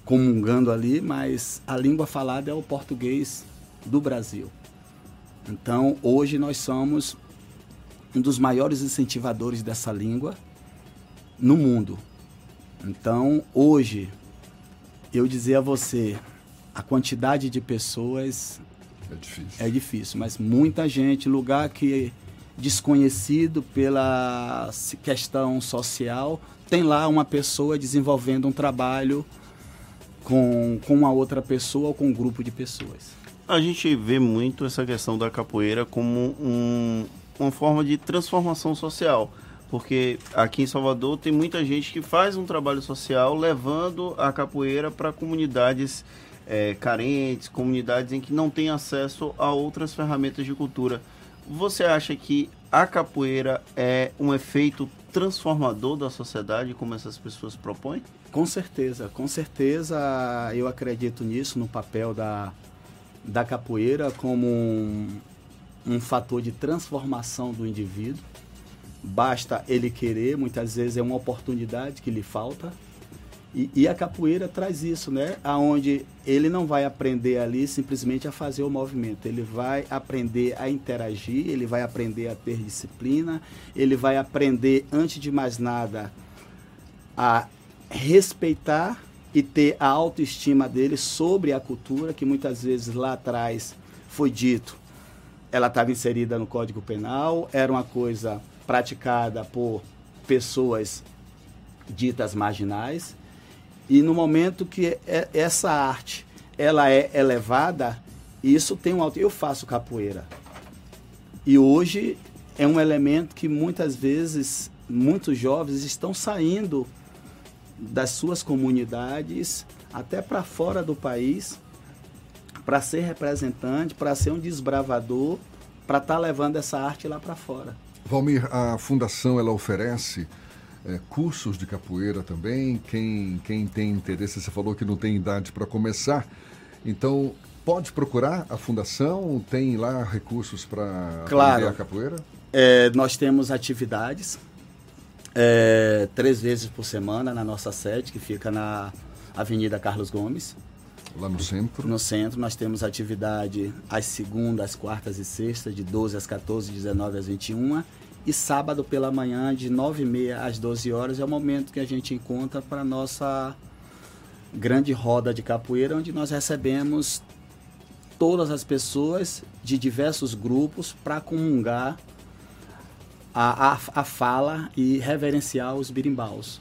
comungando ali, mas a língua falada é o português do Brasil. Então, hoje nós somos um dos maiores incentivadores dessa língua no mundo. Então, hoje, eu dizer a você, a quantidade de pessoas é difícil. É difícil, mas muita gente, lugar que é desconhecido pela questão social, tem lá uma pessoa desenvolvendo um trabalho com, com uma outra pessoa ou com um grupo de pessoas. A gente vê muito essa questão da capoeira como um- uma forma de transformação social. Porque aqui em Salvador tem muita gente que faz um trabalho social levando a capoeira para comunidades eh, carentes, comunidades em que não têm acesso a outras ferramentas de cultura. Você acha que a capoeira é um efeito transformador da sociedade, como essas pessoas propõem? Com certeza, com certeza eu acredito nisso, no papel da, da capoeira como um, um fator de transformação do indivíduo. Basta ele querer, muitas vezes é uma oportunidade que lhe falta. E, e a capoeira traz isso, né? Aonde ele não vai aprender ali simplesmente a fazer o movimento, ele vai aprender a interagir, ele vai aprender a ter disciplina, ele vai aprender, antes de mais nada, a respeitar e ter a autoestima dele sobre a cultura, que muitas vezes lá atrás foi dito, ela estava inserida no Código Penal, era uma coisa praticada por pessoas ditas marginais, e no momento que é- essa arte ela é elevada, isso tem um alto. Eu faço capoeira. E hoje é um elemento que muitas vezes muitos jovens estão saindo das suas comunidades até para fora do país para ser representante, para ser um desbravador, para estar levando essa arte lá para fora. Valmir, a fundação ela oferece eh, cursos de capoeira também. Quem, quem tem interesse, você falou que não tem idade para começar, então pode procurar a fundação. Tem lá recursos para Claro. a capoeira? É, nós temos atividades. é, três vezes por semana na nossa sede, que fica na Avenida Carlos Gomes. Lá no centro? No centro, nós temos atividade às segundas, quartas e sextas, de 12 às 14, 19 às 21. E sábado pela manhã, de 9h30 às 12 horas, é o momento que a gente encontra para a nossa grande roda de capoeira, onde nós recebemos todas as pessoas de diversos grupos para comungar a, a, a fala e reverenciar os birimbaus.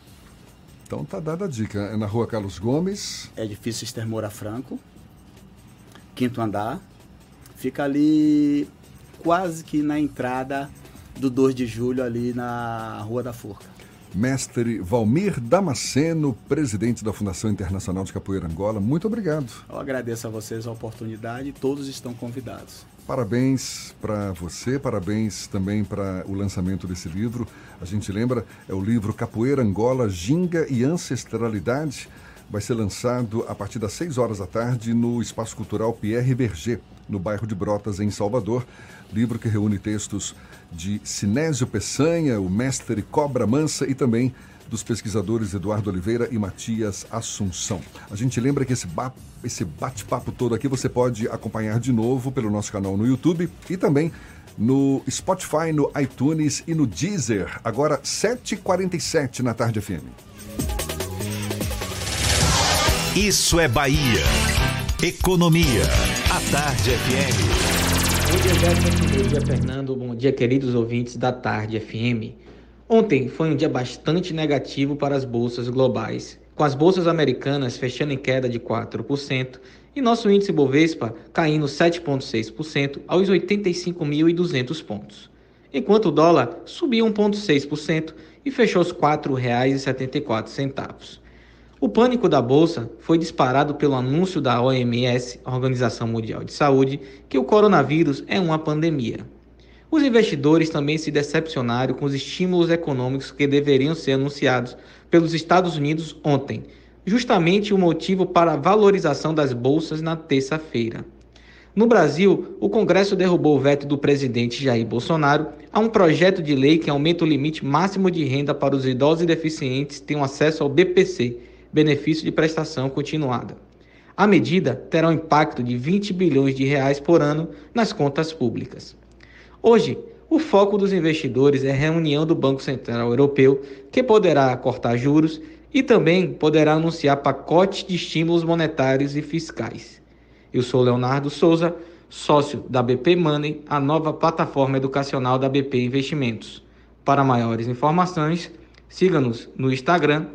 Então tá dada a dica. É na rua Carlos Gomes. É difícil Esther Moura Franco, quinto andar. Fica ali quase que na entrada do 2 de julho, ali na Rua da Forca. Mestre Valmir Damasceno, presidente da Fundação Internacional de Capoeira Angola, muito obrigado. Eu agradeço a vocês a oportunidade, todos estão convidados. Parabéns para você, parabéns também para o lançamento desse livro. A gente lembra, é o livro Capoeira Angola, Ginga e Ancestralidade. Vai ser lançado a partir das 6 horas da tarde no Espaço Cultural Pierre Berger, no bairro de Brotas, em Salvador. Livro que reúne textos de Sinésio Peçanha, o mestre Cobra Mansa e também dos pesquisadores Eduardo Oliveira e Matias Assunção. A gente lembra que esse, ba esse bate-papo todo aqui você pode acompanhar de novo pelo nosso canal no YouTube e também no Spotify, no iTunes e no Deezer. Agora, 7h47 na Tarde FM. Isso é Bahia. Economia. A Tarde FM. Bom dia, Jefferson. Bom dia, Fernando. Bom dia, queridos ouvintes da Tarde FM. Ontem foi um dia bastante negativo para as bolsas globais, com as bolsas americanas fechando em queda de 4% e nosso índice Bovespa caindo 7,6% aos 85.200 pontos, enquanto o dólar subiu 1,6% e fechou aos R$ 4,74. O pânico da bolsa foi disparado pelo anúncio da OMS, Organização Mundial de Saúde, que o coronavírus é uma pandemia. Os investidores também se decepcionaram com os estímulos econômicos que deveriam ser anunciados pelos Estados Unidos ontem, justamente o motivo para a valorização das bolsas na terça-feira. No Brasil, o Congresso derrubou o veto do presidente Jair Bolsonaro a um projeto de lei que aumenta o limite máximo de renda para os idosos e deficientes tenham acesso ao BPC, benefício de prestação continuada. A medida terá um impacto de 20 bilhões de reais por ano nas contas públicas. Hoje, o foco dos investidores é a reunião do Banco Central Europeu, que poderá cortar juros e também poderá anunciar pacotes de estímulos monetários e fiscais. Eu sou Leonardo Souza, sócio da BP Money, a nova plataforma educacional da BP Investimentos. Para maiores informações, siga-nos no Instagram,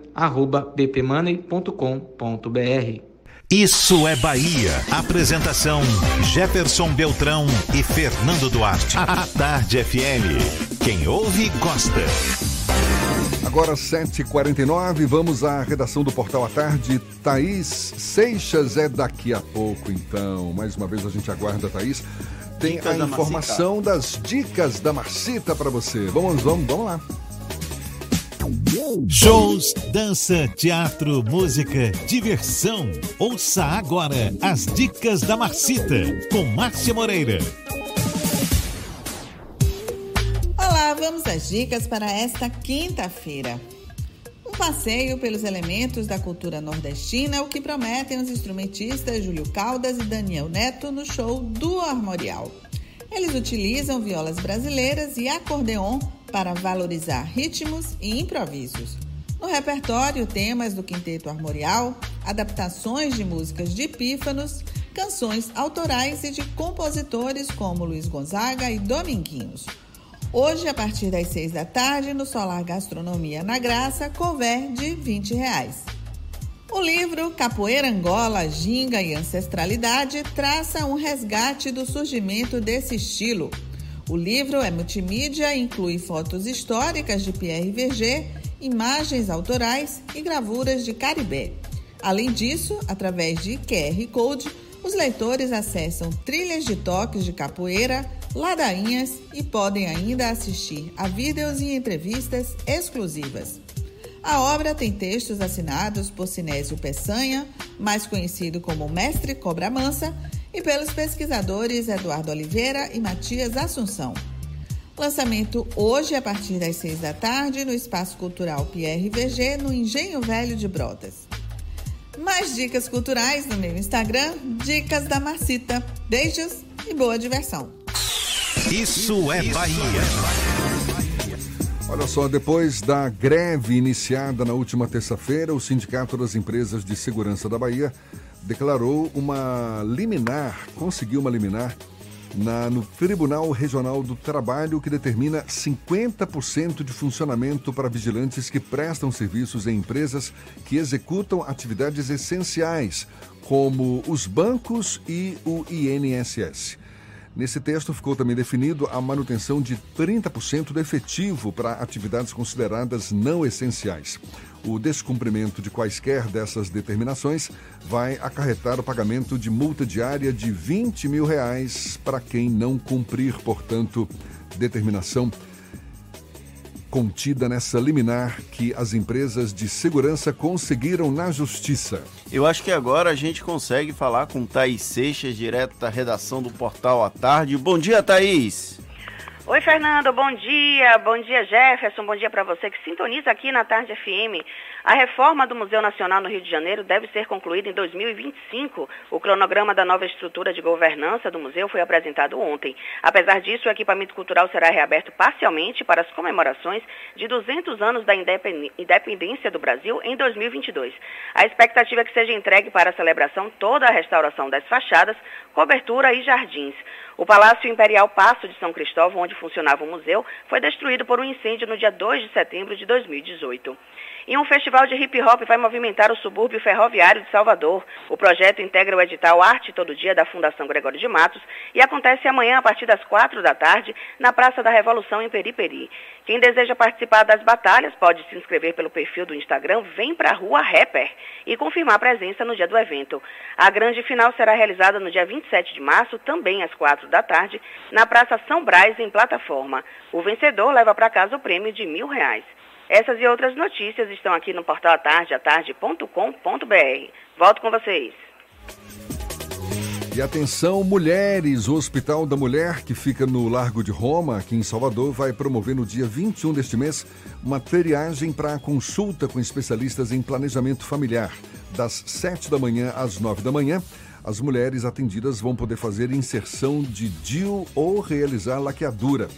bpmoney.com.br. Isso é Bahia. Apresentação: Jefferson Beltrão e Fernando Duarte. A Tarde FM. Quem ouve, gosta. Agora 7h49, vamos à redação do Portal à Tarde. Thaís Seixas é daqui a pouco, então. Mais uma vez a gente aguarda, Thaís. Tem Dicas a da informação das dicas da Marcita para você. Vamos, vamos, vamos lá. Shows, dança, teatro, música, diversão. Ouça agora as dicas da Marcita com Márcia Moreira. Olá, vamos às dicas para esta quinta-feira. Um passeio pelos elementos da cultura nordestina é o que prometem os instrumentistas Júlio Caldas e Daniel Neto no show do Armorial. Eles utilizam violas brasileiras e acordeon para valorizar ritmos e improvisos. No repertório, temas do Quinteto Armorial, adaptações de músicas de Epífanos, canções autorais e de compositores como Luiz Gonzaga e Dominguinhos. Hoje, a partir das seis da tarde, no Solar Gastronomia na Graça, cover de 20 reais. O livro Capoeira Angola, Ginga e Ancestralidade traça um resgate do surgimento desse estilo. O livro é multimídia e inclui fotos históricas de Pierre Verger, imagens autorais e gravuras de Caribé. Além disso, através de QR Code, os leitores acessam trilhas de toques de capoeira, ladainhas e podem ainda assistir a vídeos e entrevistas exclusivas. A obra tem textos assinados por Sinésio Peçanha, mais conhecido como Mestre Cobra Mansa, e pelos pesquisadores Eduardo Oliveira e Matias Assunção. Lançamento hoje a partir das seis da tarde no Espaço Cultural Pierre VG, no Engenho Velho de Brotas. Mais dicas culturais no meu Instagram, Dicas da Marcita. Beijos e boa diversão. Isso é Bahia. Olha só, depois da greve iniciada na última terça-feira, o Sindicato das Empresas de Segurança da Bahia declarou uma liminar, conseguiu uma liminar na, no Tribunal Regional do Trabalho que determina 50% de funcionamento para vigilantes que prestam serviços em empresas que executam atividades essenciais, como os bancos e o INSS. Nesse texto ficou também definido a manutenção de 30% do efetivo para atividades consideradas não essenciais. O descumprimento de quaisquer dessas determinações vai acarretar o pagamento de multa diária de 20 mil reais para quem não cumprir, portanto, determinação contida nessa liminar que as empresas de segurança conseguiram na justiça. Eu acho que agora a gente consegue falar com Thaís Seixas, direto da redação do Portal à Tarde. Bom dia, Thaís! Oi, Fernando, bom dia. Bom dia, Jefferson. Bom dia para você que sintoniza aqui na Tarde FM. A reforma do Museu Nacional no Rio de Janeiro deve ser concluída em 2025. O cronograma da nova estrutura de governança do museu foi apresentado ontem. Apesar disso, o equipamento cultural será reaberto parcialmente para as comemorações de 200 anos da independência do Brasil em 2022. A expectativa é que seja entregue para a celebração toda a restauração das fachadas, cobertura e jardins. O Palácio Imperial Passo de São Cristóvão, onde funcionava o museu, foi destruído por um incêndio no dia 2 de setembro de 2018. E um festival de hip hop vai movimentar o subúrbio ferroviário de Salvador. O projeto integra o edital Arte Todo Dia da Fundação Gregório de Matos e acontece amanhã a partir das quatro da tarde na Praça da Revolução em Periperi. Quem deseja participar das batalhas pode se inscrever pelo perfil do Instagram Vem Pra Rua Rapper e confirmar presença no dia do evento. A grande final será realizada no dia 27 de março, também às quatro da tarde, na Praça São Brás, em plataforma. O vencedor leva para casa o prêmio de mil reais. Essas e outras notícias estão aqui no portal atardeatarde.com.br. Volto com vocês. E atenção, mulheres! O Hospital da Mulher, que fica no Largo de Roma, aqui em Salvador, vai promover no dia 21 deste mês uma triagem para consulta com especialistas em planejamento familiar. Das 7 da manhã às 9 da manhã, as mulheres atendidas vão poder fazer inserção de DIU ou realizar laqueadura.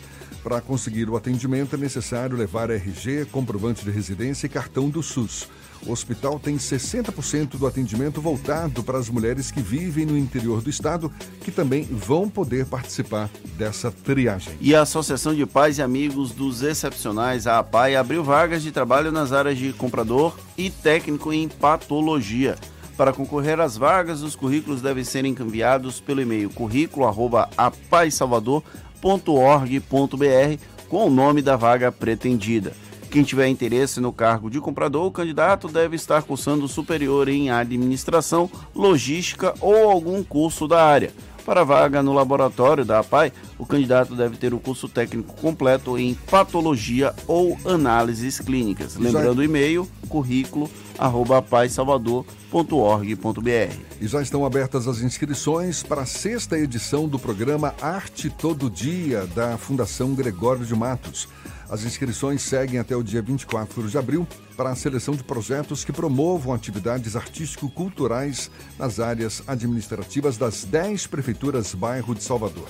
Para conseguir o atendimento é necessário levar RG, comprovante de residência e cartão do SUS. O hospital tem 60% do atendimento voltado para as mulheres que vivem no interior do estado, que também vão poder participar dessa triagem. E a Associação de Pais e Amigos dos Excepcionais, a APAI, abriu vagas de trabalho nas áreas de comprador e técnico em patologia. Para concorrer às vagas, os currículos devem ser encaminhados pelo e-mail currículo@apaisalvador.org.br com o nome da vaga pretendida. Quem tiver interesse no cargo de comprador, o candidato deve estar cursando superior em administração, logística ou algum curso da área. Para a vaga no laboratório da APAI, o candidato deve ter o curso técnico completo em patologia ou análises clínicas. Lembrando o e-mail currículo@apaisalvador.org.br. E já estão abertas as inscrições para a sexta edição do programa Arte Todo Dia da Fundação Gregório de Matos. As inscrições seguem até o dia 24 de abril para a seleção de projetos que promovam atividades artístico-culturais nas áreas administrativas das 10 prefeituras bairro de Salvador.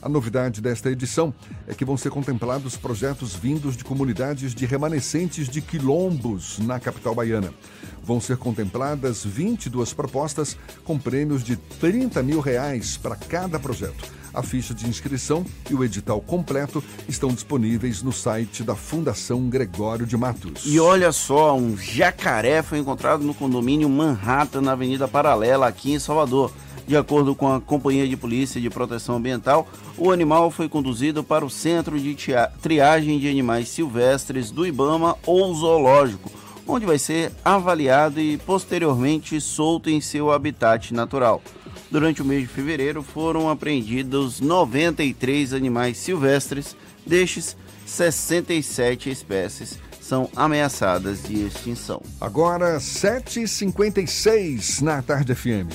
A novidade desta edição é que vão ser contemplados projetos vindos de comunidades de remanescentes de quilombos na capital baiana. Vão ser contempladas 22 propostas com prêmios de 30 mil reais para cada projeto. A ficha de inscrição e o edital completo estão disponíveis no site da Fundação Gregório de Matos. E olha só, um jacaré foi encontrado no condomínio Manhattan, na Avenida Paralela, aqui em Salvador. De acordo com a Companhia de Polícia de Proteção Ambiental, o animal foi conduzido para o Centro de Triagem de Animais Silvestres do Ibama ou Zoológico, onde vai ser avaliado e posteriormente solto em seu habitat natural. Durante o mês de fevereiro foram apreendidos 93 animais silvestres, destes 67 espécies são ameaçadas de extinção. Agora 7h56 na Tarde FM.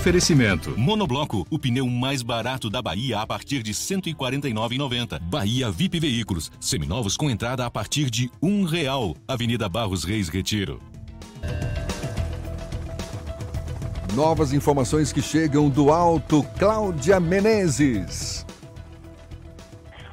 Oferecimento. Monobloco, o pneu mais barato da Bahia a partir de R$ 149,90. Bahia VIP Veículos, seminovos com entrada a partir de um real. Avenida Barros Reis Retiro. Novas informações que chegam do alto, Cláudia Menezes.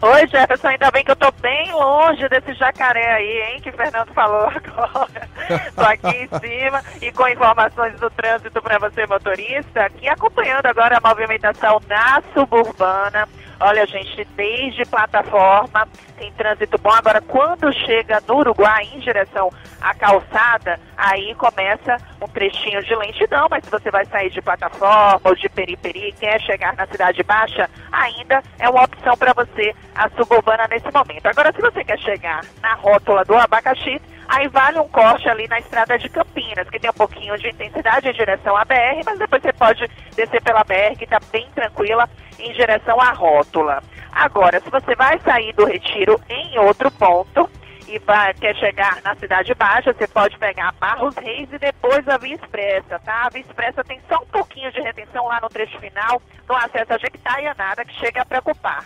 Oi, Jefferson, ainda bem que eu tô bem longe desse jacaré aí, hein, que o Fernando falou (laughs) agora. Tô aqui em cima e com informações do trânsito para você, motorista, aqui acompanhando agora a movimentação na suburbana. Olha, gente, desde plataforma tem trânsito bom. Agora, quando chega no Uruguai em direção à calçada, aí começa um trechinho de lentidão. Mas se você vai sair de plataforma ou de periperi e quer chegar na Cidade Baixa, ainda é uma opção para você a suburbana nesse momento. Agora, se você quer chegar na rótula do abacaxi, Aí vale um corte ali na estrada de Campinas, que tem um pouquinho de intensidade em direção à BR, mas depois você pode descer pela BR, que está bem tranquila, em direção à rótula. Agora, se você vai sair do retiro em outro ponto e vai, quer chegar na Cidade Baixa, você pode pegar Barros Reis e depois a Via Expressa, tá? A Via Expressa tem só um pouquinho de retenção lá no trecho final, no acesso a Jequitá nada que chega a preocupar.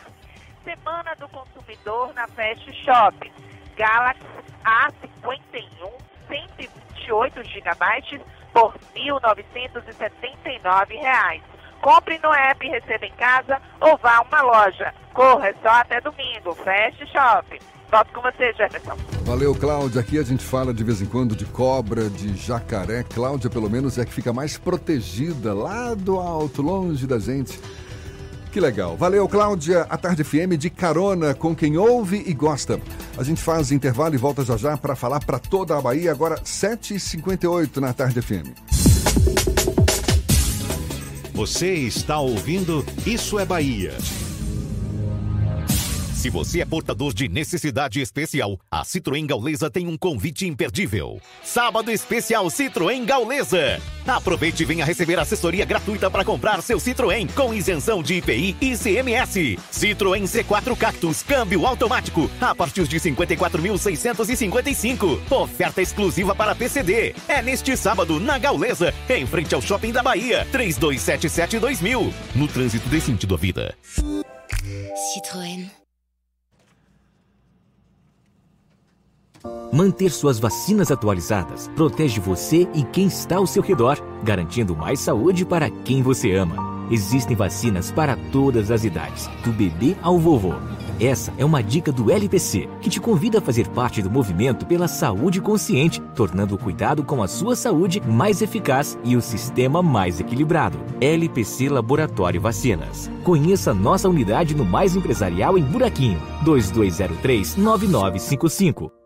Semana do Consumidor na Fast Shop. Galaxy A51, 128 GB por R$ 1.979. Compre no app, receba em casa ou vá a uma loja. Corra é só até domingo. Fast Shop. Volto com você, Jefferson. Valeu, Cláudia. Aqui a gente fala de vez em quando de cobra, de jacaré. Cláudia, pelo menos, é que fica mais protegida lá do alto, longe da gente. Que legal. Valeu, Cláudia. A Tarde FM de carona com quem ouve e gosta. A gente faz intervalo e volta já já para falar para toda a Bahia, agora 7h58 na Tarde FM. Você está ouvindo Isso é Bahia. Se você é portador de necessidade especial, a Citroën Gaulesa tem um convite imperdível. Sábado especial Citroën Gaulesa. Aproveite e venha receber assessoria gratuita para comprar seu Citroën com isenção de IPI e CMS. Citroën C4 Cactus, câmbio automático, a partir de 54.655. Oferta exclusiva para PCD. É neste sábado na Gaulesa, em frente ao Shopping da Bahia. 3277-2000. No trânsito dê sentido à vida. Citroën. Manter suas vacinas atualizadas protege você e quem está ao seu redor, garantindo mais saúde para quem você ama. Existem vacinas para todas as idades, do bebê ao vovô. Essa é uma dica do LPC, que te convida a fazer parte do movimento pela saúde consciente, tornando o cuidado com a sua saúde mais eficaz e o sistema mais equilibrado. LPC Laboratório Vacinas. Conheça nossa unidade no Mais Empresarial em Buraquinho, 2203 9955.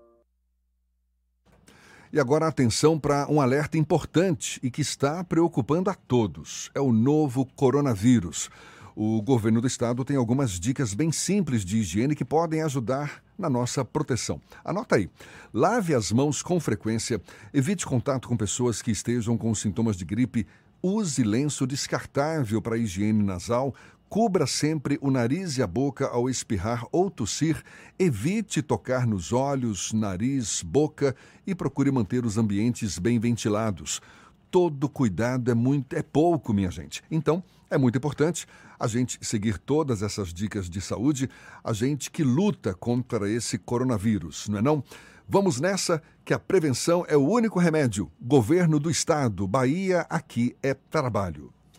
E agora atenção para um alerta importante e que está preocupando a todos: é o novo coronavírus. O governo do estado tem algumas dicas bem simples de higiene que podem ajudar na nossa proteção. Anota aí. Lave as mãos com frequência, evite contato com pessoas que estejam com sintomas de gripe, use lenço descartável para higiene nasal, Cubra sempre o nariz e a boca ao espirrar ou tossir. Evite tocar nos olhos, nariz, boca e procure manter os ambientes bem ventilados. Todo cuidado é muito é pouco, minha gente. Então, é muito importante a gente seguir todas essas dicas de saúde, a gente que luta contra esse coronavírus, não é não? Vamos nessa, que a prevenção é o único remédio. Governo do Estado, Bahia, aqui é trabalho.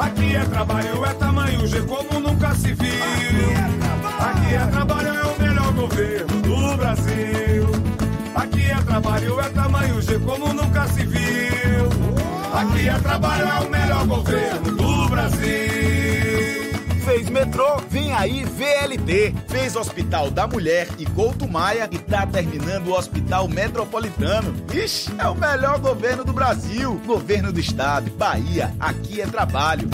Aqui é trabalho, é tamanho G como nunca se viu. Aqui é trabalho, é o melhor governo do Brasil. Aqui é trabalho, é tamanho G como nunca se viu. Aqui é trabalho, é o melhor governo. Fez metrô, vem aí VLT. Fez Hospital da Mulher e Couto Maia e tá terminando o Hospital Metropolitano. Ixi, é o melhor governo do Brasil. Governo do Estado, Bahia, aqui é trabalho.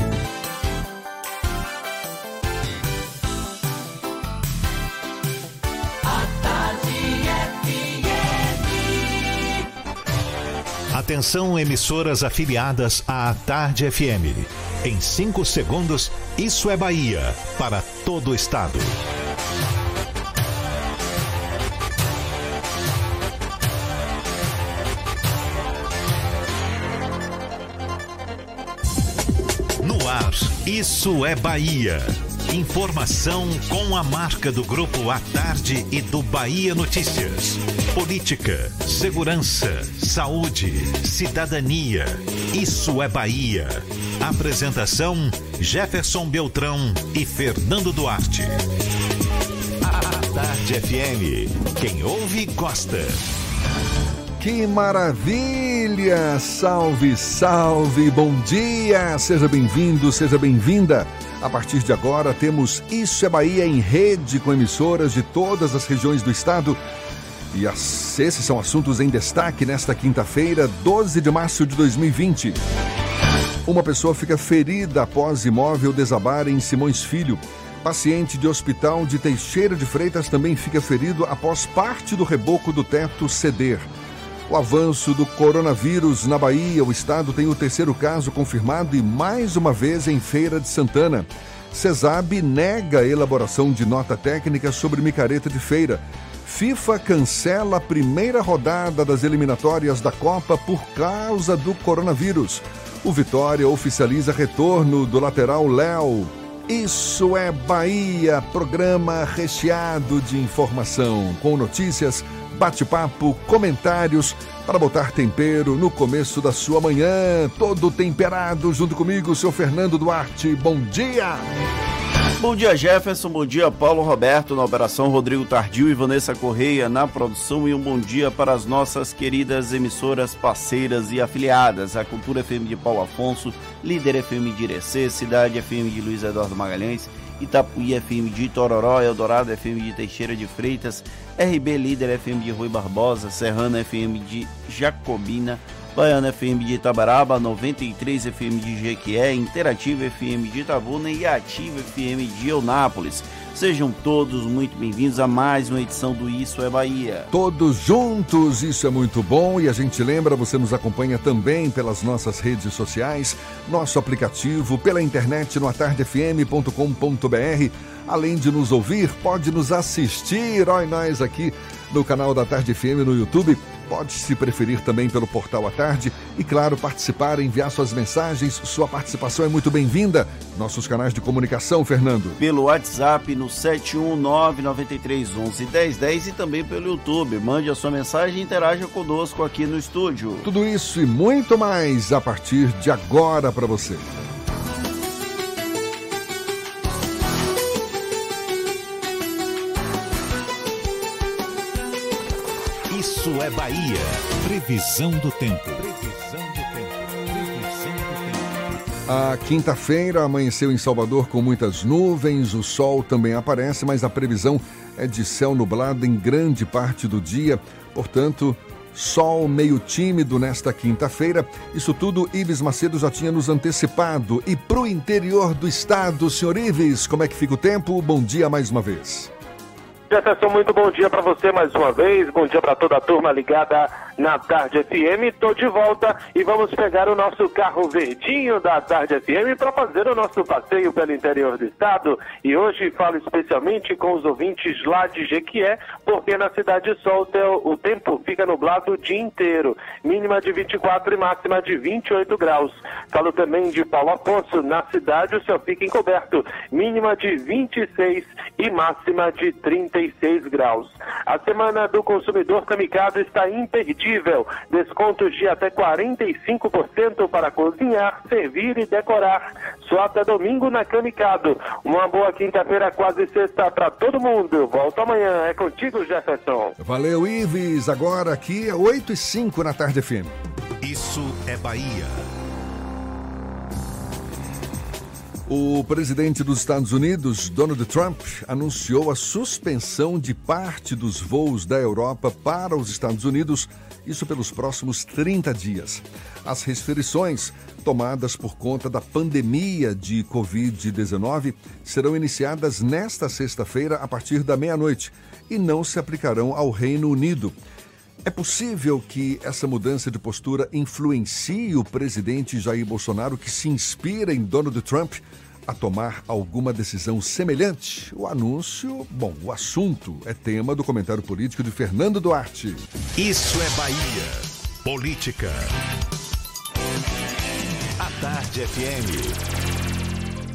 Atenção, emissoras afiliadas à Tarde FM. Em 5 segundos, isso é Bahia para todo o estado. No ar, isso é Bahia. Informação com a marca do Grupo A Tarde e do Bahia Notícias. Política, segurança, saúde, cidadania. Isso é Bahia. Apresentação: Jefferson Beltrão e Fernando Duarte. A Tarde FM. Quem ouve, gosta. Que maravilha! Salve, salve, bom dia! Seja bem-vindo, seja bem-vinda. A partir de agora temos Isso é Bahia em rede com emissoras de todas as regiões do estado. E esses são assuntos em destaque nesta quinta-feira, 12 de março de 2020. Uma pessoa fica ferida após imóvel desabar em Simões Filho. Paciente de hospital de Teixeira de Freitas também fica ferido após parte do reboco do teto ceder. O avanço do coronavírus na Bahia, o estado tem o terceiro caso confirmado e mais uma vez em Feira de Santana. CESAB nega a elaboração de nota técnica sobre micareta de feira. FIFA cancela a primeira rodada das eliminatórias da Copa por causa do coronavírus. O Vitória oficializa retorno do lateral Léo. Isso é Bahia, programa recheado de informação, com notícias bate-papo, comentários para botar tempero no começo da sua manhã. Todo temperado junto comigo, seu Fernando Duarte. Bom dia! Bom dia, Jefferson. Bom dia, Paulo Roberto na operação, Rodrigo Tardio e Vanessa Correia na produção. E um bom dia para as nossas queridas emissoras parceiras e afiliadas: a Cultura FM de Paulo Afonso, Líder FM de Irecê, Cidade FM de Luiz Eduardo Magalhães, Itapuí FM de Itororó, Eldorado FM de Teixeira de Freitas, RB Líder FM de Rui Barbosa, Serrana FM de Jacobina, Baiana FM de Itabaraba, 93 FM de Jequié, Interativa FM de Itabuna e Ativa FM de Eunápolis. Sejam todos muito bem-vindos a mais uma edição do Isso é Bahia. Todos juntos, isso é muito bom e a gente lembra, você nos acompanha também pelas nossas redes sociais, nosso aplicativo, pela internet no atardefm.com.br. Além de nos ouvir, pode nos assistir, olha nós aqui no canal da Tarde FM no YouTube. Pode, se preferir, também pelo portal à tarde. E, claro, participar, enviar suas mensagens. Sua participação é muito bem-vinda. Nossos canais de comunicação, Fernando. Pelo WhatsApp no 71993111010 e também pelo YouTube. Mande a sua mensagem e interaja conosco aqui no estúdio. Tudo isso e muito mais a partir de agora para você. Isso é Bahia. Previsão do tempo. Previsão do tempo. A quinta-feira amanheceu em Salvador com muitas nuvens, o sol também aparece, mas a previsão é de céu nublado em grande parte do dia, portanto, sol meio tímido nesta quinta-feira. Isso tudo Ives Macedo já tinha nos antecipado. E para o interior do estado, senhor Ives, como é que fica o tempo? Bom dia mais uma vez. Jefferson, muito bom dia para você mais uma vez. Bom dia para toda a turma ligada na Tarde FM. Estou de volta e vamos pegar o nosso carro verdinho da Tarde FM para fazer o nosso passeio pelo interior do estado. E hoje falo especialmente com os ouvintes lá de Jequié, porque na Cidade Sol o tempo fica nublado o dia inteiro. Mínima de 24 e máxima de 28 graus. Falo também de Paulo Afonso. Na cidade o céu fica encoberto. Mínima de 26 e máxima de 36 graus. A semana do consumidor Kamikado está imperdível. Descontos de até 45% para cozinhar, servir e decorar. Só até domingo na Kamikado. Uma boa quinta-feira, quase sexta para todo mundo. Volto amanhã. É contigo, Jefferson. Valeu, Ives. Agora aqui é 8 e 5 na tarde FM. Isso é Bahia. O presidente dos Estados Unidos, Donald Trump, anunciou a suspensão de parte dos voos da Europa para os Estados Unidos, isso pelos próximos 30 dias. As restrições tomadas por conta da pandemia de Covid-19 serão iniciadas nesta sexta-feira a partir da meia-noite e não se aplicarão ao Reino Unido. É possível que essa mudança de postura influencie o presidente Jair Bolsonaro, que se inspira em Donald Trump, a tomar alguma decisão semelhante? O anúncio, bom, o assunto é tema do comentário político de Fernando Duarte. Isso é Bahia. Política. A Tarde FM.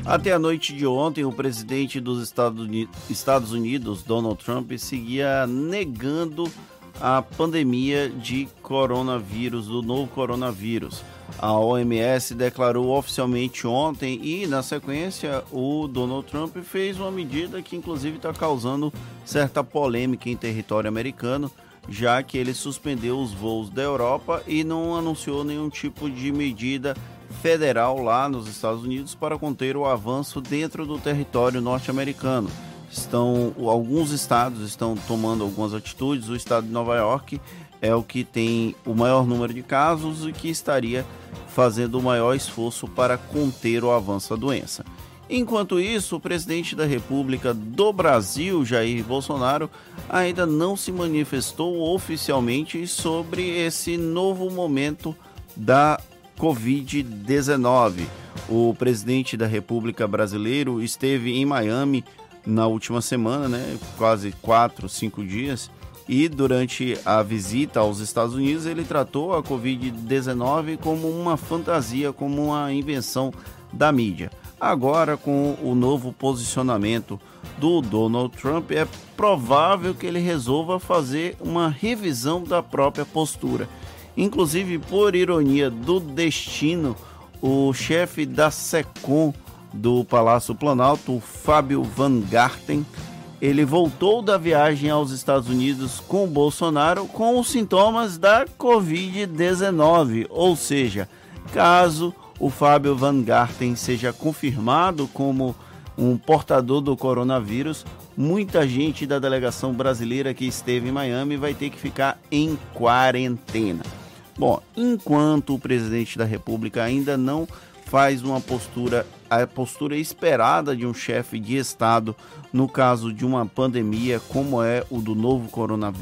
Até a noite de ontem, o presidente dos Estados Unidos, Donald Trump, seguia negando a pandemia de coronavírus, do novo coronavírus. A OMS declarou oficialmente ontem e, na sequência, o Donald Trump fez uma medida que, inclusive, está causando certa polêmica em território americano, já que ele suspendeu os voos da Europa e não anunciou nenhum tipo de medida federal lá nos Estados Unidos para conter o avanço dentro do território norte-americano. Estão alguns estados estão tomando algumas atitudes. O estado de Nova York é o que tem o maior número de casos e que estaria fazendo o maior esforço para conter o avanço da doença. Enquanto isso, o presidente da República do Brasil, Jair Bolsonaro, ainda não se manifestou oficialmente sobre esse novo momento da Covid-19. O presidente da República Brasileiro esteve em Miami na última semana, né, quase quatro, cinco dias, e durante a visita aos Estados Unidos ele tratou a Covid-19 como uma fantasia, como uma invenção da mídia. Agora, com o novo posicionamento do Donald Trump, é provável que ele resolva fazer uma revisão da própria postura. Inclusive, por ironia do destino, o chefe da SECOM do Palácio Planalto, Fábio Van Garten, ele voltou da viagem aos Estados Unidos com Bolsonaro com os sintomas da Covid-19, ou seja, caso o Fábio Van Garten seja confirmado como um portador do coronavírus, muita gente da delegação brasileira que esteve em Miami vai ter que ficar em quarentena. Bom, enquanto o presidente da República ainda não faz uma postura, a postura esperada de um chefe de Estado no caso de uma pandemia como é o do novo,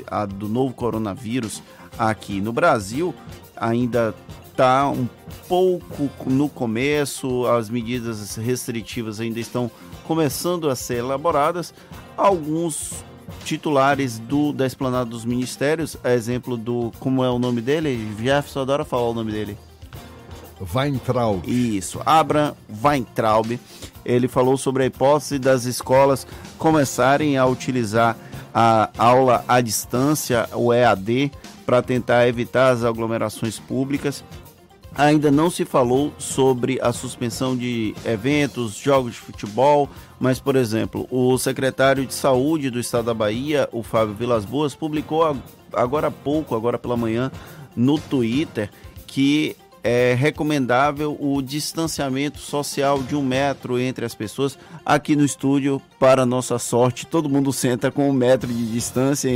a do novo coronavírus aqui no Brasil, ainda está um pouco no começo, as medidas restritivas ainda estão começando a ser elaboradas. Alguns titulares do da esplanada dos ministérios, a exemplo do como é o nome dele, Jefferson adora falar o nome dele. Weintraub. Isso, Abraham Weintraub. Ele falou sobre a hipótese das escolas começarem a utilizar a aula à distância, o EAD, para tentar evitar as aglomerações públicas. Ainda não se falou sobre a suspensão de eventos, jogos de futebol, mas, por exemplo, o secretário de Saúde do Estado da Bahia, o Fábio Vilas Boas, publicou agora há pouco, agora pela manhã, no Twitter, que é recomendável o distanciamento social de um metro entre as pessoas. Aqui no estúdio, para nossa sorte, todo mundo senta com um metro de distância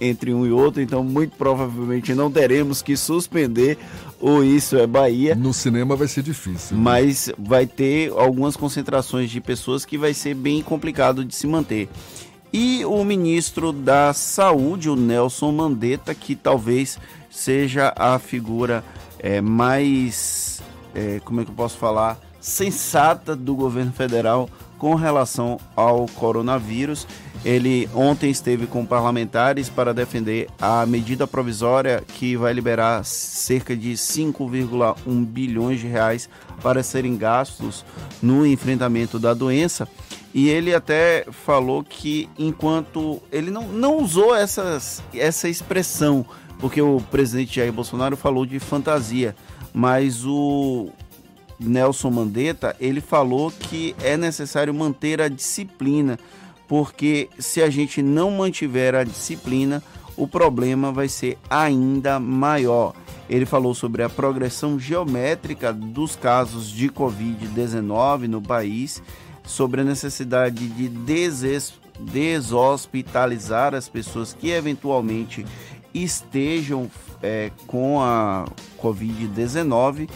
entre um e outro, então muito provavelmente não teremos que suspender o Isso é Bahia. No cinema vai ser difícil. Né? Mas vai ter algumas concentrações de pessoas que vai ser bem complicado de se manter. E o ministro da Saúde, o Nelson Mandetta, que talvez seja a figura é, mais, é, como é que eu posso falar, sensata do governo federal com relação ao coronavírus. Ele ontem esteve com parlamentares para defender a medida provisória que vai liberar cerca de 5,1 bilhões de reais para serem gastos no enfrentamento da doença. E ele até falou que enquanto ele não, não usou essas, essa expressão, porque o presidente Jair Bolsonaro falou de fantasia, mas o Nelson Mandetta, ele falou que é necessário manter a disciplina, porque se a gente não mantiver a disciplina, o problema vai ser ainda maior. Ele falou sobre a progressão geométrica dos casos de Covid-19 no país, sobre a necessidade de deshospitalizar as pessoas que eventualmente estejam é, com a Covid-19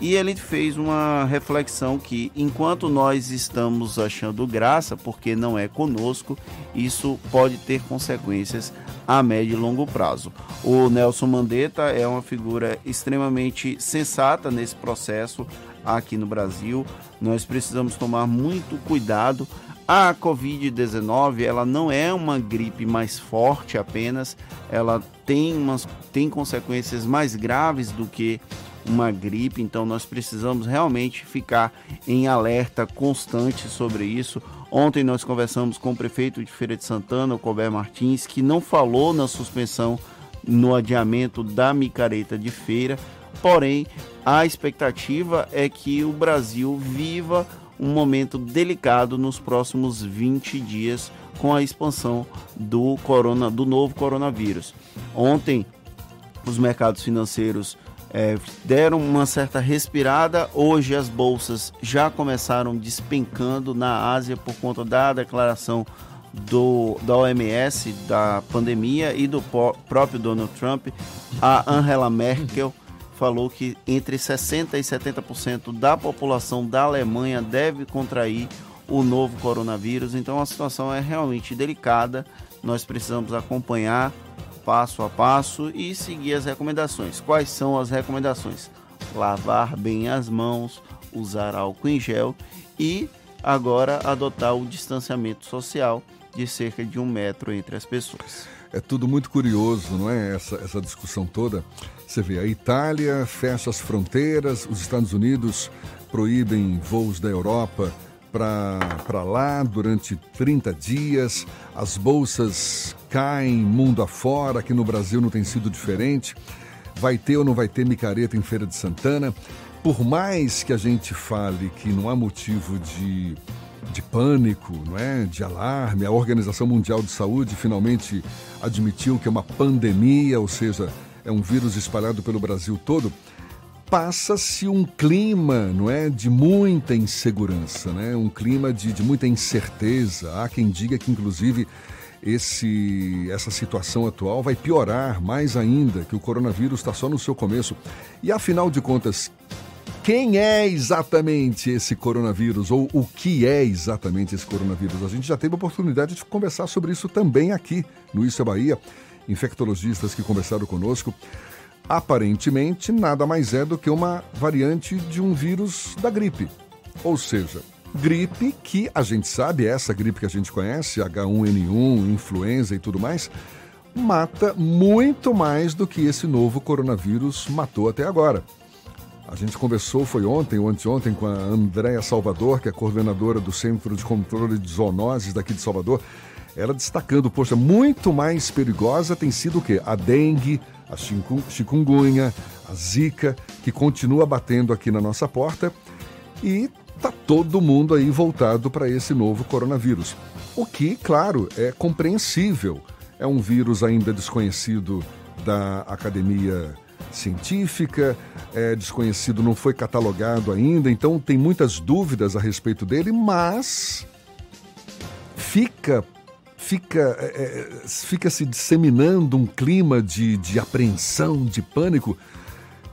e ele fez uma reflexão que enquanto nós estamos achando graça, porque não é conosco, isso pode ter consequências a médio e longo prazo. O Nelson Mandetta é uma figura extremamente sensata nesse processo aqui no Brasil. Nós precisamos tomar muito cuidado. A Covid-19 ela não é uma gripe mais forte apenas, ela tem, umas, tem consequências mais graves do que uma gripe, então nós precisamos realmente ficar em alerta constante sobre isso. Ontem nós conversamos com o prefeito de Feira de Santana, o Colbert Martins, que não falou na suspensão no adiamento da micareta de feira, porém a expectativa é que o Brasil viva um momento delicado nos próximos 20 dias com a expansão do corona do novo coronavírus. Ontem os mercados financeiros é, deram uma certa respirada. Hoje as bolsas já começaram despencando na Ásia por conta da declaração do, da OMS da pandemia e do próprio Donald Trump. A Angela Merkel falou que entre 60% e 70% da população da Alemanha deve contrair o novo coronavírus. Então a situação é realmente delicada. Nós precisamos acompanhar passo a passo e seguir as recomendações. Quais são as recomendações? Lavar bem as mãos, usar álcool em gel e agora adotar o distanciamento social de cerca de um metro entre as pessoas. É tudo muito curioso, não é? Essa, essa discussão toda. Você vê, a Itália fecha as fronteiras, os Estados Unidos proíbem voos da Europa para lá durante 30 dias, as bolsas caem mundo afora, aqui no Brasil não tem sido diferente. Vai ter ou não vai ter micareta em Feira de Santana? Por mais que a gente fale que não há motivo de, de pânico, não é? de alarme, a Organização Mundial de Saúde finalmente admitiu que é uma pandemia, ou seja, é um vírus espalhado pelo Brasil todo passa-se um clima, não é, de muita insegurança, né? Um clima de, de muita incerteza. Há quem diga que inclusive esse essa situação atual vai piorar mais ainda, que o coronavírus está só no seu começo. E afinal de contas, quem é exatamente esse coronavírus ou o que é exatamente esse coronavírus? A gente já teve a oportunidade de conversar sobre isso também aqui no Isso é Bahia. Infectologistas que conversaram conosco aparentemente nada mais é do que uma variante de um vírus da gripe. Ou seja, gripe que a gente sabe, essa gripe que a gente conhece, H1N1, influenza e tudo mais, mata muito mais do que esse novo coronavírus matou até agora. A gente conversou, foi ontem ou anteontem, com a Andréa Salvador, que é coordenadora do Centro de Controle de Zoonoses daqui de Salvador. Ela destacando, poxa, muito mais perigosa tem sido o quê? A dengue, a chikungunya, a zika, que continua batendo aqui na nossa porta e tá todo mundo aí voltado para esse novo coronavírus. O que, claro, é compreensível. É um vírus ainda desconhecido da academia científica, é desconhecido, não foi catalogado ainda, então tem muitas dúvidas a respeito dele, mas fica fica, é, é, fica se disseminando um clima de, de apreensão, de pânico,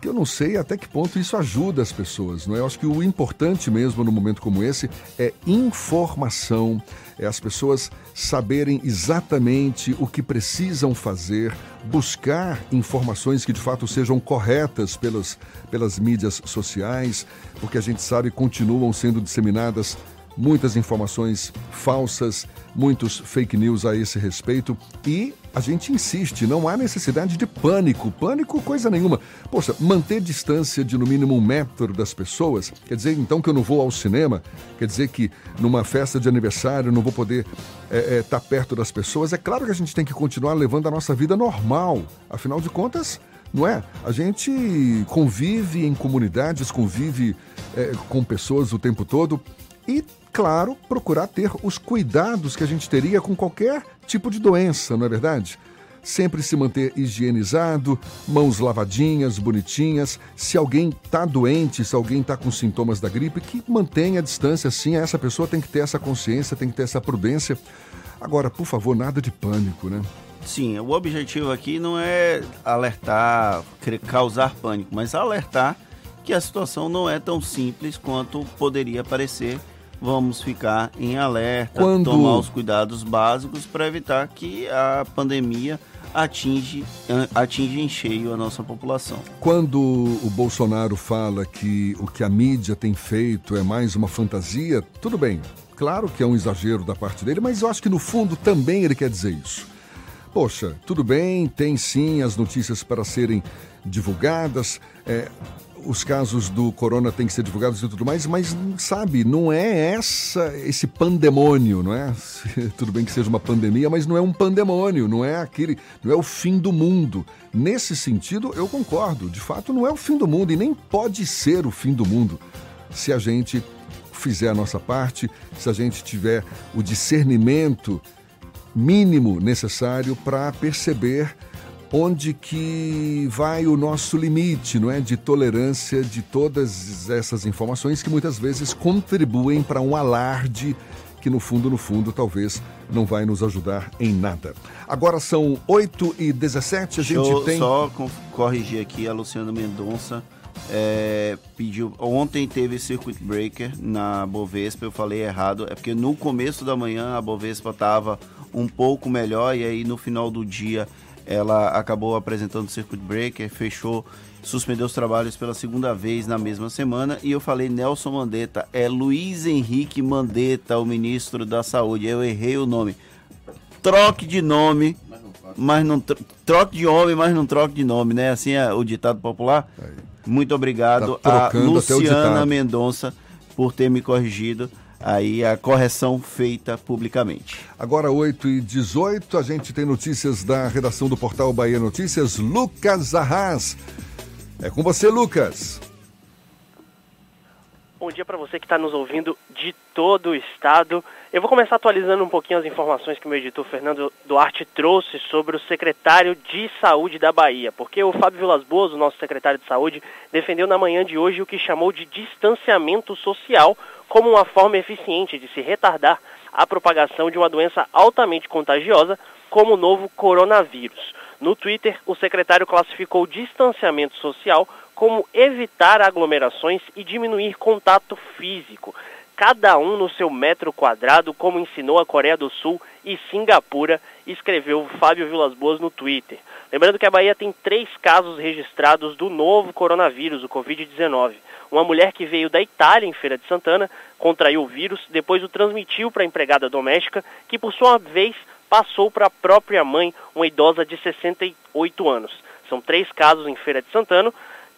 que eu não sei até que ponto isso ajuda as pessoas. Não é? Eu acho que o importante mesmo num momento como esse é informação, é as pessoas saberem exatamente o que precisam fazer, buscar informações que de fato sejam corretas pelas, pelas mídias sociais, porque a gente sabe continuam sendo disseminadas muitas informações falsas, muitos fake news a esse respeito e a gente insiste, não há necessidade de pânico. Pânico, coisa nenhuma. Poxa, manter distância de no mínimo um metro das pessoas, quer dizer então que eu não vou ao cinema, quer dizer que numa festa de aniversário não vou poder estar é, é, tá perto das pessoas. É claro que a gente tem que continuar levando a nossa vida normal. Afinal de contas, não é? A gente convive em comunidades, convive é, com pessoas o tempo todo e claro, procurar ter os cuidados que a gente teria com qualquer tipo de doença, não é verdade? Sempre se manter higienizado, mãos lavadinhas, bonitinhas. Se alguém está doente, se alguém está com sintomas da gripe, que mantenha a distância, sim. Essa pessoa tem que ter essa consciência, tem que ter essa prudência. Agora, por favor, nada de pânico, né? Sim, o objetivo aqui não é alertar, causar pânico, mas alertar que a situação não é tão simples quanto poderia parecer vamos ficar em alerta, Quando... tomar os cuidados básicos para evitar que a pandemia atinge, atinge em cheio a nossa população. Quando o Bolsonaro fala que o que a mídia tem feito é mais uma fantasia, tudo bem. Claro que é um exagero da parte dele, mas eu acho que no fundo também ele quer dizer isso. Poxa, tudo bem, tem sim as notícias para serem divulgadas, é, os casos do corona têm que ser divulgados e tudo mais, mas sabe, não é essa esse pandemônio, não é? (laughs) tudo bem que seja uma pandemia, mas não é um pandemônio, não é aquele, não é o fim do mundo. Nesse sentido, eu concordo. De fato, não é o fim do mundo e nem pode ser o fim do mundo se a gente fizer a nossa parte, se a gente tiver o discernimento mínimo necessário para perceber onde que vai o nosso limite, não é, de tolerância de todas essas informações que muitas vezes contribuem para um alarde que no fundo, no fundo, talvez não vai nos ajudar em nada. Agora são 8 e 17 a gente eu tem... só corrigir aqui, a Luciana Mendonça é, pediu... Ontem teve Circuit Breaker na Bovespa, eu falei errado, é porque no começo da manhã a Bovespa estava um pouco melhor e aí no final do dia ela acabou apresentando o Circuit Breaker, fechou, suspendeu os trabalhos pela segunda vez na mesma semana. E eu falei Nelson Mandetta, é Luiz Henrique Mandetta, o ministro da Saúde. Eu errei o nome. Troque de nome, mas não troque de homem, mas não troque de nome, né? Assim é o ditado popular. Muito obrigado tá a Luciana Mendonça por ter me corrigido aí a correção feita publicamente. Agora 8 e 18 a gente tem notícias da redação do portal Bahia Notícias, Lucas Arras. É com você, Lucas. Bom dia para você que está nos ouvindo de todo o estado. Eu vou começar atualizando um pouquinho as informações que o meu editor Fernando Duarte trouxe sobre o secretário de Saúde da Bahia, porque o Fábio Vilas Boas, o nosso secretário de Saúde, defendeu na manhã de hoje o que chamou de distanciamento social como uma forma eficiente de se retardar a propagação de uma doença altamente contagiosa como o novo coronavírus. No Twitter, o secretário classificou o distanciamento social como evitar aglomerações e diminuir contato físico, cada um no seu metro quadrado, como ensinou a Coreia do Sul e Singapura, escreveu Fábio Vilas Boas no Twitter. Lembrando que a Bahia tem três casos registrados do novo coronavírus, o Covid-19. Uma mulher que veio da Itália, em Feira de Santana, contraiu o vírus, depois o transmitiu para a empregada doméstica, que por sua vez passou para a própria mãe, uma idosa de 68 anos. São três casos em Feira de Santana.